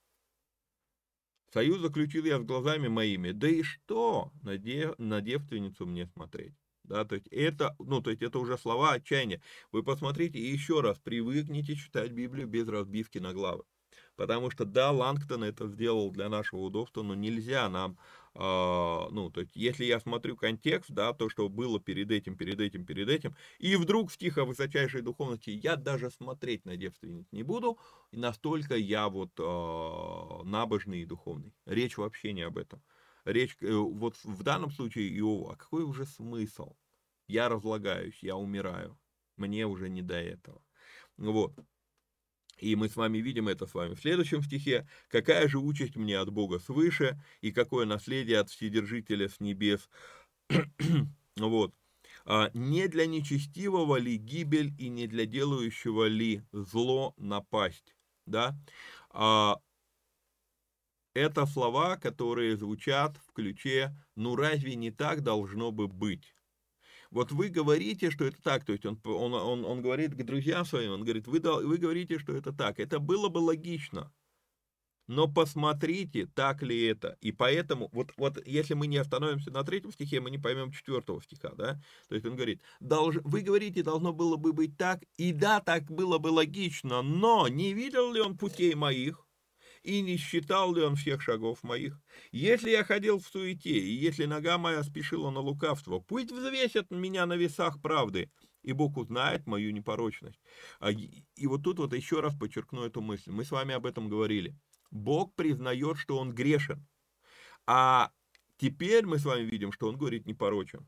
Союз заключил я с глазами моими. Да и что на, дев, на девственницу мне смотреть? Да, то есть это, ну, то есть это уже слова отчаяния. Вы посмотрите еще раз привыкните читать Библию без разбивки на главы. Потому что, да, Лангтон это сделал для нашего удобства, но нельзя нам ну, то есть, если я смотрю контекст, да, то, что было перед этим, перед этим, перед этим, и вдруг в стих о высочайшей духовности я даже смотреть на девственниц не буду, настолько я вот э, набожный и духовный. Речь вообще не об этом. Речь, э, вот в данном случае Иова, а какой уже смысл? Я разлагаюсь, я умираю, мне уже не до этого. Вот. И мы с вами видим это с вами в следующем стихе. «Какая же участь мне от Бога свыше, и какое наследие от Вседержителя с небес?» (clears throat) Вот. А, «Не для нечестивого ли гибель, и не для делающего ли зло напасть?» Да? А, это слова, которые звучат в ключе «ну разве не так должно бы быть?» Вот вы говорите, что это так, то есть он, он, он, он говорит к друзьям своим, он говорит, вы, вы говорите, что это так. Это было бы логично. Но посмотрите, так ли это. И поэтому, вот, вот если мы не остановимся на третьем стихе, мы не поймем четвертого стиха, да? То есть он говорит, долж, вы говорите, должно было бы быть так, и да, так было бы логично, но не видел ли он путей моих? И не считал ли он всех шагов моих? Если я ходил в суете, и если нога моя спешила на лукавство, пусть взвесят меня на весах правды, и Бог узнает мою непорочность. А и вот тут вот еще раз подчеркну эту мысль. Мы с вами об этом говорили. Бог признает, что он грешен. А теперь мы с вами видим, что он говорит непорочен.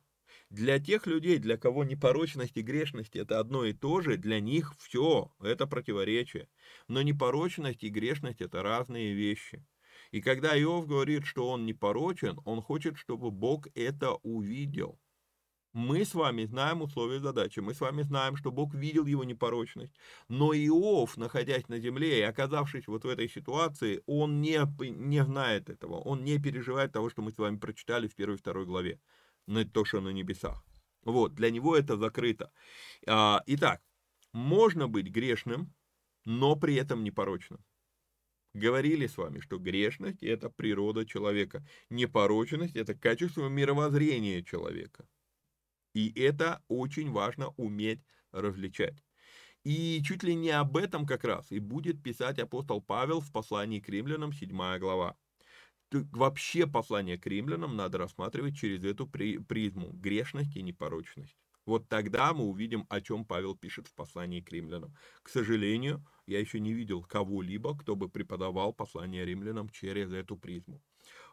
Для тех людей, для кого непорочность и грешность это одно и то же, для них все, это противоречие. Но непорочность и грешность это разные вещи. И когда Иов говорит, что он непорочен, он хочет, чтобы Бог это увидел. Мы с вами знаем условия задачи, мы с вами знаем, что Бог видел его непорочность. Но Иов, находясь на земле и оказавшись вот в этой ситуации, он не, не знает этого, он не переживает того, что мы с вами прочитали в первой и второй главе на то, что на небесах. Вот, для него это закрыто. А, итак, можно быть грешным, но при этом непорочным. Говорили с вами, что грешность – это природа человека. Непорочность – это качество мировоззрения человека. И это очень важно уметь различать. И чуть ли не об этом как раз и будет писать апостол Павел в послании к римлянам, 7 глава вообще послание к римлянам надо рассматривать через эту призму грешность и непорочность. Вот тогда мы увидим, о чем Павел пишет в послании к римлянам. К сожалению, я еще не видел кого-либо, кто бы преподавал послание римлянам через эту призму.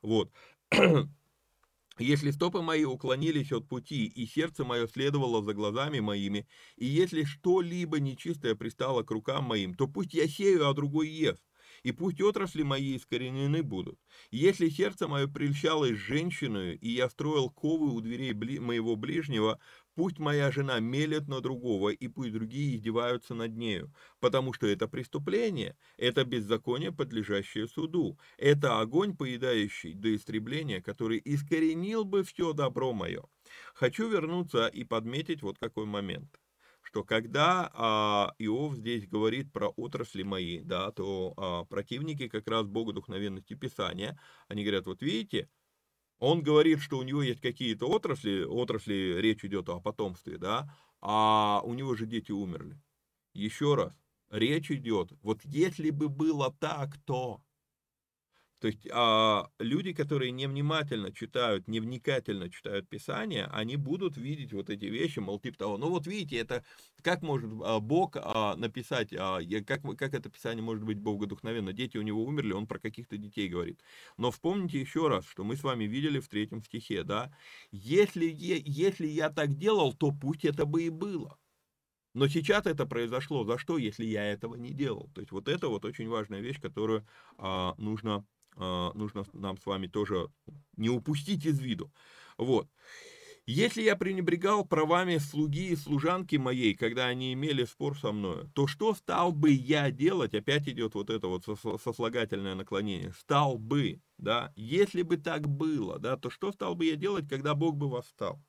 Вот. (clears throat) Если стопы мои уклонились от пути, и сердце мое следовало за глазами моими, и если что-либо нечистое пристало к рукам моим, то пусть я сею, а другой ест и пусть отрасли мои искоренены будут. Если сердце мое прельщалось женщиной, и я строил ковы у дверей бли моего ближнего, пусть моя жена мелет на другого, и пусть другие издеваются над нею, потому что это преступление, это беззаконие, подлежащее суду, это огонь, поедающий до истребления, который искоренил бы все добро мое. Хочу вернуться и подметить вот какой момент что когда а, Иов здесь говорит про отрасли мои, да, то а, противники как раз богодухновенности Писания, они говорят, вот видите, он говорит, что у него есть какие-то отрасли, отрасли речь идет о потомстве, да, а у него же дети умерли. Еще раз, речь идет, вот если бы было так, то то есть а, люди, которые невнимательно читают, невникательно читают Писание, они будут видеть вот эти вещи, мол, типа того, ну вот видите, это как может а, Бог а, написать, а, как, как это Писание может быть богодухновенно, дети у него умерли, он про каких-то детей говорит. Но вспомните еще раз, что мы с вами видели в третьем стихе, да, если, если я так делал, то пусть это бы и было. Но сейчас это произошло. За что, если я этого не делал? То есть вот это вот очень важная вещь, которую а, нужно нужно нам с вами тоже не упустить из виду. Вот. Если я пренебрегал правами слуги и служанки моей, когда они имели спор со мной, то что стал бы я делать? Опять идет вот это вот сослагательное наклонение. Стал бы, да, если бы так было, да, то что стал бы я делать, когда Бог бы восстал?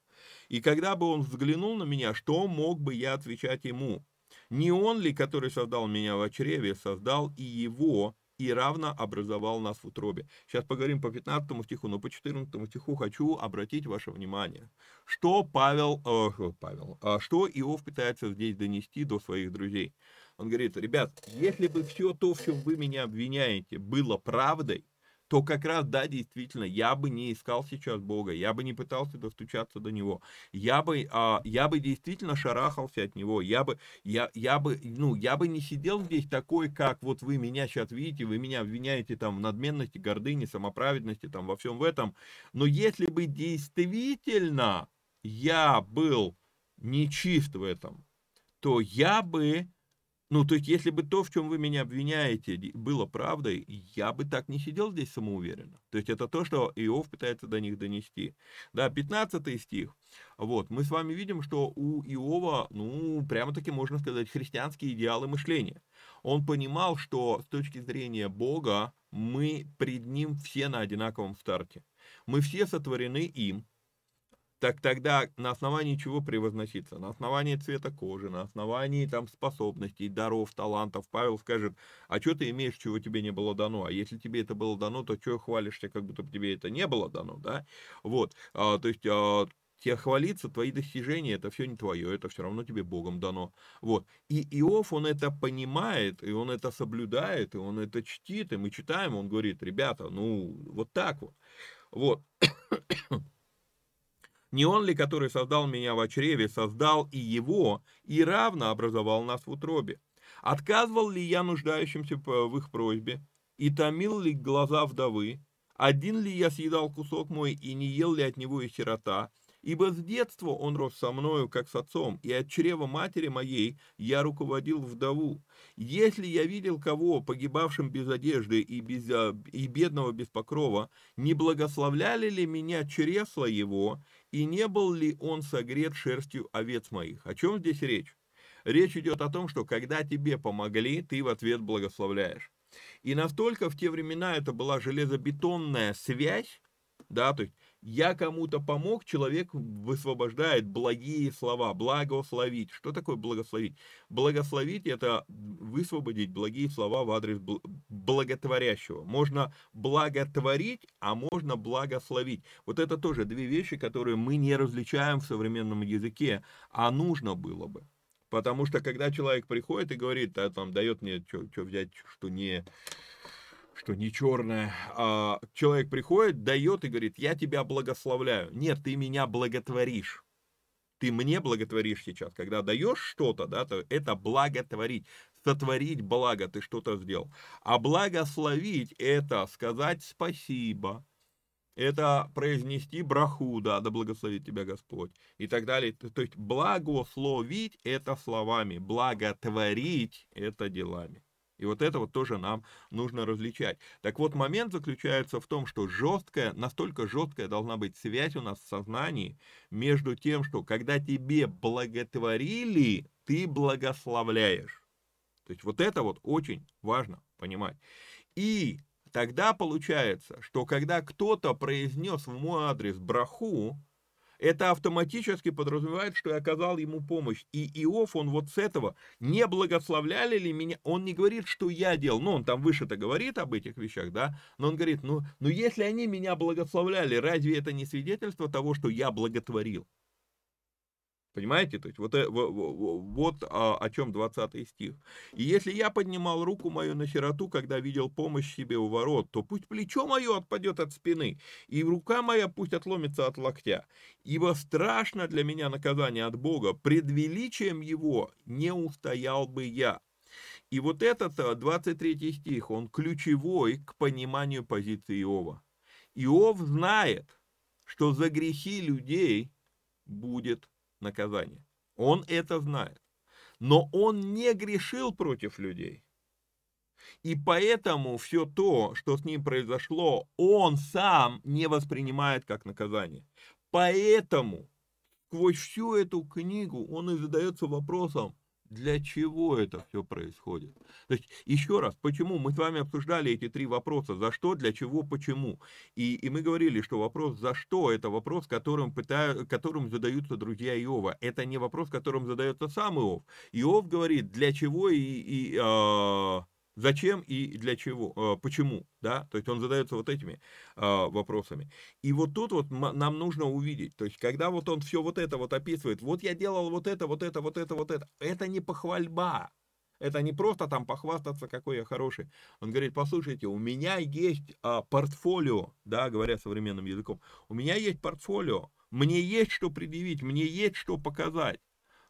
И когда бы он взглянул на меня, что мог бы я отвечать ему? Не он ли, который создал меня в чреве, создал и его, и равно образовал нас в утробе. Сейчас поговорим по 15 стиху, но по 14 стиху хочу обратить ваше внимание, что Павел, э, Павел, э, что Иов пытается здесь донести до своих друзей. Он говорит, ребят, если бы все то, в чем вы меня обвиняете, было правдой, то как раз, да, действительно, я бы не искал сейчас Бога, я бы не пытался достучаться до Него, я бы, а, я бы действительно шарахался от Него, я бы, я, я бы, ну, я бы не сидел здесь такой, как вот вы меня сейчас видите, вы меня обвиняете там в надменности, гордыне, самоправедности, там во всем в этом, но если бы действительно я был нечист в этом, то я бы ну, то есть, если бы то, в чем вы меня обвиняете, было правдой, я бы так не сидел здесь самоуверенно. То есть, это то, что Иов пытается до них донести. Да, 15 стих. Вот, мы с вами видим, что у Иова, ну, прямо-таки можно сказать, христианские идеалы мышления. Он понимал, что с точки зрения Бога мы пред Ним все на одинаковом старте. Мы все сотворены им, так тогда на основании чего превозноситься? На основании цвета кожи, на основании там способностей, даров, талантов. Павел скажет, а что ты имеешь, чего тебе не было дано? А если тебе это было дано, то что хвалишься, как будто тебе это не было дано, да? Вот, а, то есть а, тебе хвалиться, твои достижения, это все не твое, это все равно тебе Богом дано. Вот. И Иов, он это понимает, и он это соблюдает, и он это чтит, и мы читаем, он говорит, ребята, ну, вот так вот. Вот. Не он ли, который создал меня в чреве, создал и его, и равно образовал нас в утробе? Отказывал ли я нуждающимся в их просьбе, и томил ли глаза вдовы? Один ли я съедал кусок мой, и не ел ли от него и сирота? Ибо с детства он рос со мною, как с отцом, и от чрева матери моей я руководил вдову. Если я видел кого, погибавшим без одежды и, без, а, и бедного без покрова, не благословляли ли меня чресла его, и не был ли он согрет шерстью овец моих? О чем здесь речь? Речь идет о том, что когда тебе помогли, ты в ответ благословляешь. И настолько в те времена это была железобетонная связь, да, то есть я кому-то помог, человек высвобождает благие слова, благословить. Что такое благословить? Благословить – это высвободить благие слова в адрес благотворящего. Можно благотворить, а можно благословить. Вот это тоже две вещи, которые мы не различаем в современном языке, а нужно было бы. Потому что когда человек приходит и говорит, а, там, дает мне что взять, что не что не черное, а человек приходит, дает и говорит, я тебя благословляю. Нет, ты меня благотворишь. Ты мне благотворишь сейчас. Когда даешь что-то, да, то это благотворить. Сотворить благо, ты что-то сделал. А благословить это сказать спасибо, это произнести браху, да, да благословит тебя Господь, и так далее. То есть благословить это словами, благотворить это делами. И вот это вот тоже нам нужно различать. Так вот, момент заключается в том, что жесткая, настолько жесткая должна быть связь у нас в сознании между тем, что когда тебе благотворили, ты благословляешь. То есть вот это вот очень важно понимать. И тогда получается, что когда кто-то произнес в мой адрес браху, это автоматически подразумевает, что я оказал ему помощь. И Иов, он вот с этого, не благословляли ли меня, он не говорит, что я делал, ну, он там выше-то говорит об этих вещах, да, но он говорит, ну, ну, если они меня благословляли, разве это не свидетельство того, что я благотворил? Понимаете? То есть вот, э, вот а, о чем 20 стих. «И если я поднимал руку мою на сироту, когда видел помощь себе у ворот, то пусть плечо мое отпадет от спины, и рука моя пусть отломится от локтя. Ибо страшно для меня наказание от Бога, пред величием его не устоял бы я». И вот этот 23 э, стих, он ключевой к пониманию позиции Иова. Иов знает, что за грехи людей будет наказание. Он это знает. Но он не грешил против людей. И поэтому все то, что с ним произошло, он сам не воспринимает как наказание. Поэтому сквозь всю эту книгу он и задается вопросом, для чего это все происходит. То есть, еще раз, почему? Мы с вами обсуждали эти три вопроса. За что, для чего, почему. И, и мы говорили, что вопрос «за что» — это вопрос, которым, пытаю, которым задаются друзья Иова. Это не вопрос, которым задается сам Иов. Иов говорит, для чего и, и э, Зачем и для чего, а, почему, да, то есть он задается вот этими а, вопросами. И вот тут вот нам нужно увидеть, то есть когда вот он все вот это вот описывает, вот я делал вот это, вот это, вот это, вот это, это не похвальба, это не просто там похвастаться, какой я хороший. Он говорит, послушайте, у меня есть а, портфолио, да, говоря современным языком, у меня есть портфолио, мне есть что предъявить, мне есть что показать.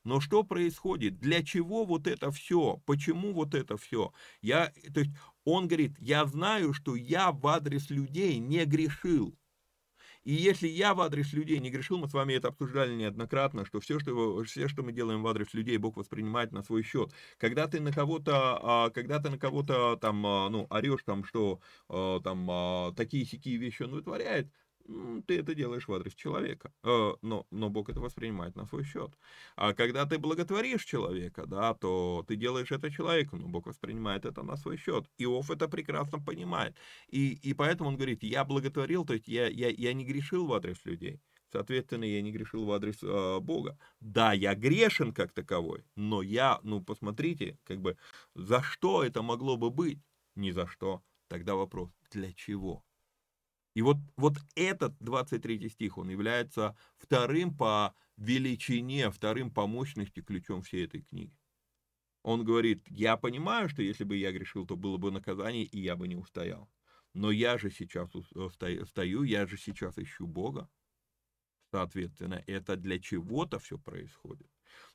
Но что происходит? Для чего вот это все? Почему вот это все? Я, то есть он говорит, я знаю, что я в адрес людей не грешил. И если я в адрес людей не грешил, мы с вами это обсуждали неоднократно, что все, что, все, что мы делаем в адрес людей, Бог воспринимает на свой счет. Когда ты на кого-то, а, когда ты на кого-то там, а, ну, орешь там, что а, там такие-сякие вещи он вытворяет, ты это делаешь в адрес человека, э, но, но Бог это воспринимает на свой счет. А когда ты благотворишь человека, да, то ты делаешь это человеку, но Бог воспринимает это на свой счет. Иов это прекрасно понимает. И, и поэтому он говорит, я благотворил, то есть я, я, я не грешил в адрес людей. Соответственно, я не грешил в адрес э, Бога. Да, я грешен как таковой, но я, ну, посмотрите, как бы, за что это могло бы быть? Ни за что. Тогда вопрос, для чего? И вот, вот этот 23 стих, он является вторым по величине, вторым по мощности ключом всей этой книги. Он говорит, я понимаю, что если бы я грешил, то было бы наказание, и я бы не устоял. Но я же сейчас э, стою, я же сейчас ищу Бога. Соответственно, это для чего-то все происходит.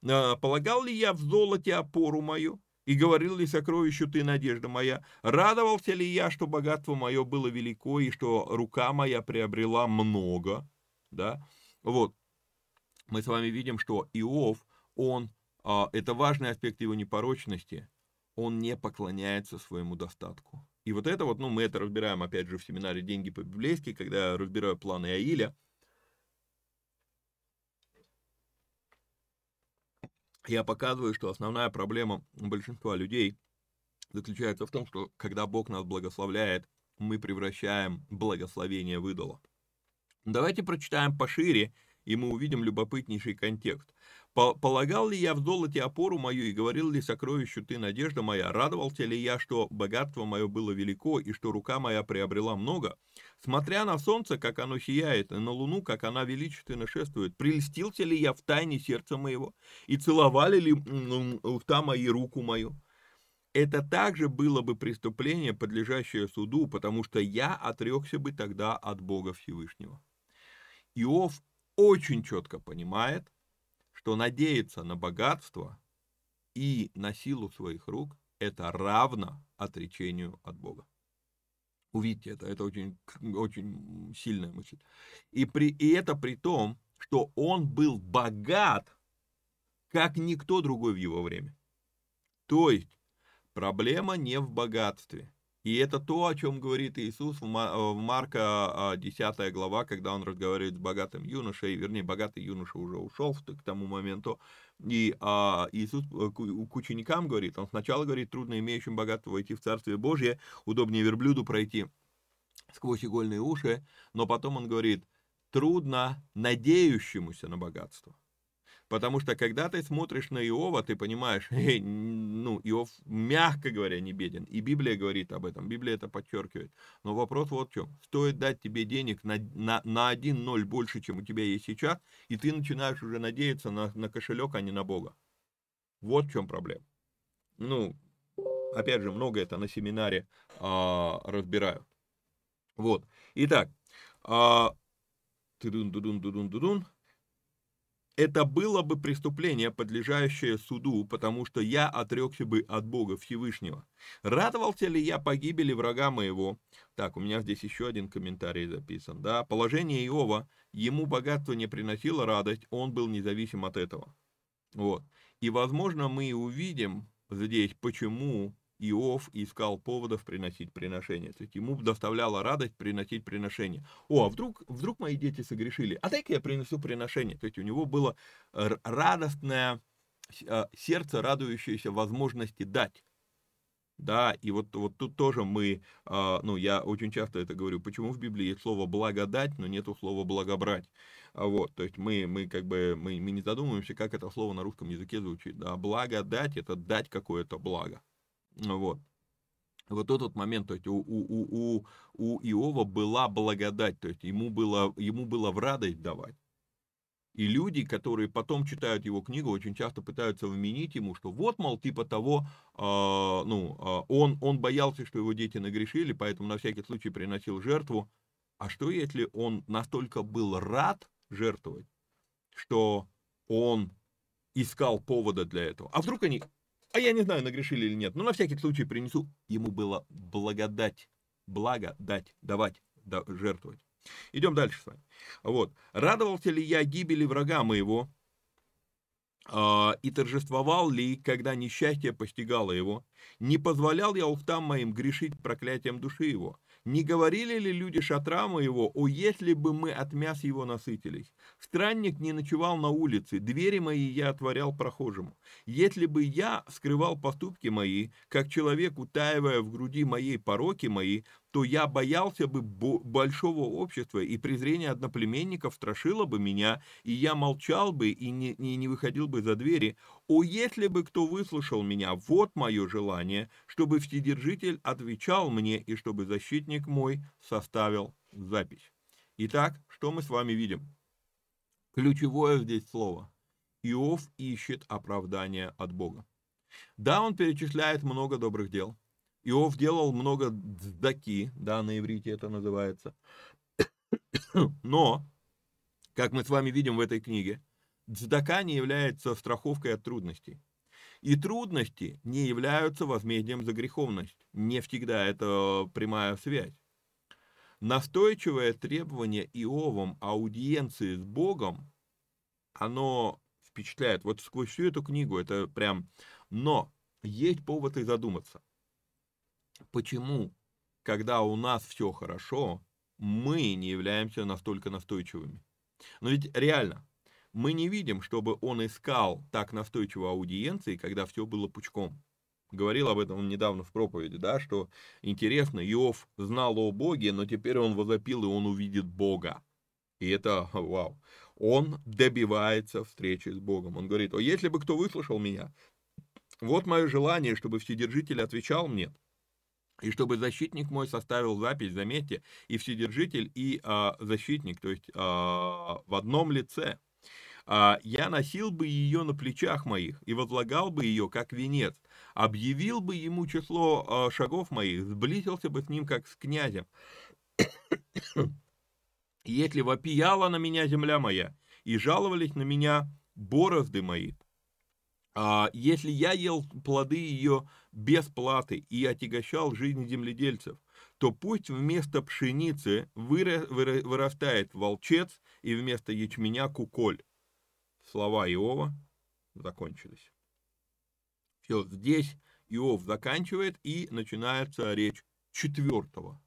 А, полагал ли я в золоте опору мою? И говорил ли сокровищу ты, надежда моя, радовался ли я, что богатство мое было велико, и что рука моя приобрела много, да, вот, мы с вами видим, что Иов, он, а, это важный аспект его непорочности, он не поклоняется своему достатку. И вот это вот, ну, мы это разбираем, опять же, в семинаре «Деньги по-библейски», когда я разбираю планы Аиля, я показываю, что основная проблема большинства людей заключается в том, что когда Бог нас благословляет, мы превращаем благословение в идола. Давайте прочитаем пошире, и мы увидим любопытнейший контекст. Полагал ли я в золоте опору мою и говорил ли сокровищу ты, надежда моя? Радовался ли я, что богатство мое было велико и что рука моя приобрела много? Смотря на солнце, как оно сияет, и на луну, как она величественно шествует, прельстился ли я в тайне сердца моего? И целовали ли уста мои руку мою? Это также было бы преступление, подлежащее суду, потому что я отрекся бы тогда от Бога Всевышнего. Иов очень четко понимает, что надеяться на богатство и на силу своих рук – это равно отречению от Бога. Увидите это, это очень, очень сильная мысль. И, при, и это при том, что он был богат, как никто другой в его время. То есть проблема не в богатстве. И это то, о чем говорит Иисус в Марка 10 а, глава, когда он разговаривает с богатым юношей, вернее, богатый юноша уже ушел к тому моменту, и а, Иисус э, к ученикам говорит, он сначала говорит, трудно имеющим богатство войти в Царствие Божье, удобнее верблюду пройти сквозь игольные уши, но потом он говорит, трудно надеющемуся на богатство. Потому что когда ты смотришь на Иова, ты понимаешь, (laughs) эй, ну, Иов, мягко говоря, не беден. И Библия говорит об этом, Библия это подчеркивает. Но вопрос вот в чем. Стоит дать тебе денег на, на, на один ноль больше, чем у тебя есть сейчас, и ты начинаешь уже надеяться на, на кошелек, а не на Бога. Вот в чем проблема. Ну, опять же, много это на семинаре а, разбираю. Вот. Итак, а, тудун, тудун, тудун, тудун это было бы преступление, подлежащее суду, потому что я отрекся бы от Бога Всевышнего. Радовался ли я погибели врага моего? Так, у меня здесь еще один комментарий записан. Да, положение Иова, ему богатство не приносило радость, он был независим от этого. Вот. И, возможно, мы увидим здесь, почему Иов искал поводов приносить приношения. То есть ему доставляла радость приносить приношения. О, а вдруг, вдруг мои дети согрешили? А дай-ка я принесу приношение. То есть у него было радостное а, сердце, радующееся возможности дать. Да, и вот, вот тут тоже мы, а, ну, я очень часто это говорю, почему в Библии есть слово благодать, но нету слова благобрать. А вот, то есть мы, мы как бы, мы, мы не задумываемся, как это слово на русском языке звучит. Да, благодать – это дать какое-то благо. Вот. Вот этот момент, то есть у, у, у, у Иова была благодать, то есть ему было, ему было в радость давать. И люди, которые потом читают его книгу, очень часто пытаются вменить ему, что вот, мол, типа того, э, ну, э, он, он боялся, что его дети нагрешили, поэтому на всякий случай приносил жертву. А что, если он настолько был рад жертвовать, что он искал повода для этого? А вдруг они, а я не знаю, нагрешили или нет, но на всякий случай принесу. Ему было благодать, благо дать, давать, да, жертвовать. Идем дальше с вами. Вот. Радовался ли я гибели врага моего, э, и торжествовал ли, когда несчастье постигало его? Не позволял я устам моим грешить проклятием души его? Не говорили ли люди шатра моего, о, если бы мы от мяс его насытились? Странник не ночевал на улице, двери мои я отворял прохожему. Если бы я скрывал поступки мои, как человек, утаивая в груди моей пороки мои, то я боялся бы большого общества, и презрение одноплеменников страшило бы меня, и я молчал бы и не, и не выходил бы за двери. О, если бы кто выслушал меня, вот мое желание, чтобы Вседержитель отвечал мне, и чтобы защитник мой составил запись. Итак, что мы с вами видим? Ключевое здесь слово. Иов ищет оправдания от Бога. Да, он перечисляет много добрых дел, Иов делал много дздаки, да, на иврите это называется. (coughs) Но, как мы с вами видим в этой книге, дздака не является страховкой от трудностей. И трудности не являются возмездием за греховность. Не всегда это прямая связь. Настойчивое требование Иовом аудиенции с Богом, оно впечатляет. Вот сквозь всю эту книгу это прям... Но есть повод и задуматься почему, когда у нас все хорошо, мы не являемся настолько настойчивыми. Но ведь реально, мы не видим, чтобы он искал так настойчиво аудиенции, когда все было пучком. Говорил об этом недавно в проповеди, да, что интересно, Иов знал о Боге, но теперь он возопил, и он увидит Бога. И это, (laughs) вау, он добивается встречи с Богом. Он говорит, о, если бы кто выслушал меня, вот мое желание, чтобы Вседержитель отвечал мне – и чтобы защитник мой составил запись, заметьте, и вседержитель, и а, защитник, то есть а, в одном лице. А, я носил бы ее на плечах моих и возлагал бы ее как венец, объявил бы ему число а, шагов моих, сблизился бы с ним как с князем. (coughs) Если вопияла на меня земля моя, и жаловались на меня борозды мои, а если я ел плоды ее без платы и отягощал жизнь земледельцев, то пусть вместо пшеницы вырастает волчец и вместо ячменя куколь. Слова Иова закончились. Все, здесь Иов заканчивает и начинается речь четвертого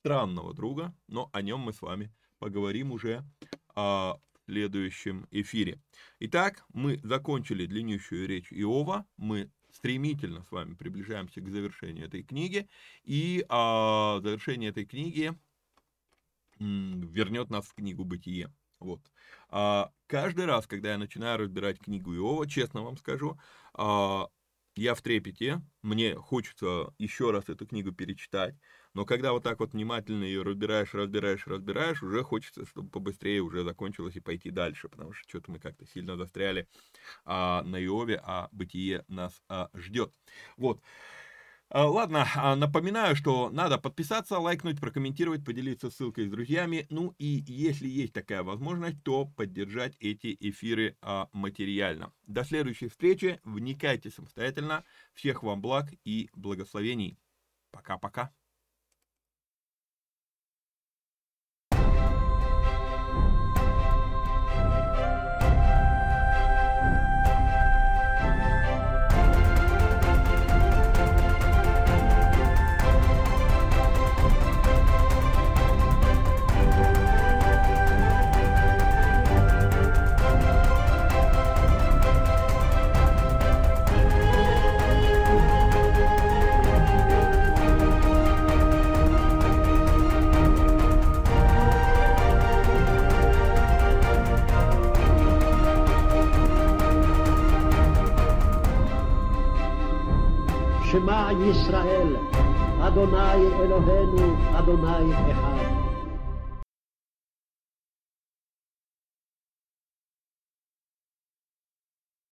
странного друга, но о нем мы с вами поговорим уже а, следующем эфире. Итак, мы закончили длиннющую речь Иова, мы стремительно с вами приближаемся к завершению этой книги, и а, завершение этой книги вернет нас в книгу «Бытие». Вот. А, каждый раз, когда я начинаю разбирать книгу Иова, честно вам скажу, а, я в трепете, мне хочется еще раз эту книгу перечитать, но когда вот так вот внимательно ее разбираешь, разбираешь, разбираешь, уже хочется, чтобы побыстрее уже закончилось и пойти дальше, потому что что-то мы как-то сильно застряли а, на Иове, а бытие нас а, ждет. Вот. А, ладно, а, напоминаю, что надо подписаться, лайкнуть, прокомментировать, поделиться ссылкой с друзьями. Ну и если есть такая возможность, то поддержать эти эфиры а, материально. До следующей встречи. Вникайте самостоятельно. Всех вам благ и благословений. Пока-пока. ישראל, אדוני אלוהינו, אדוני אחד.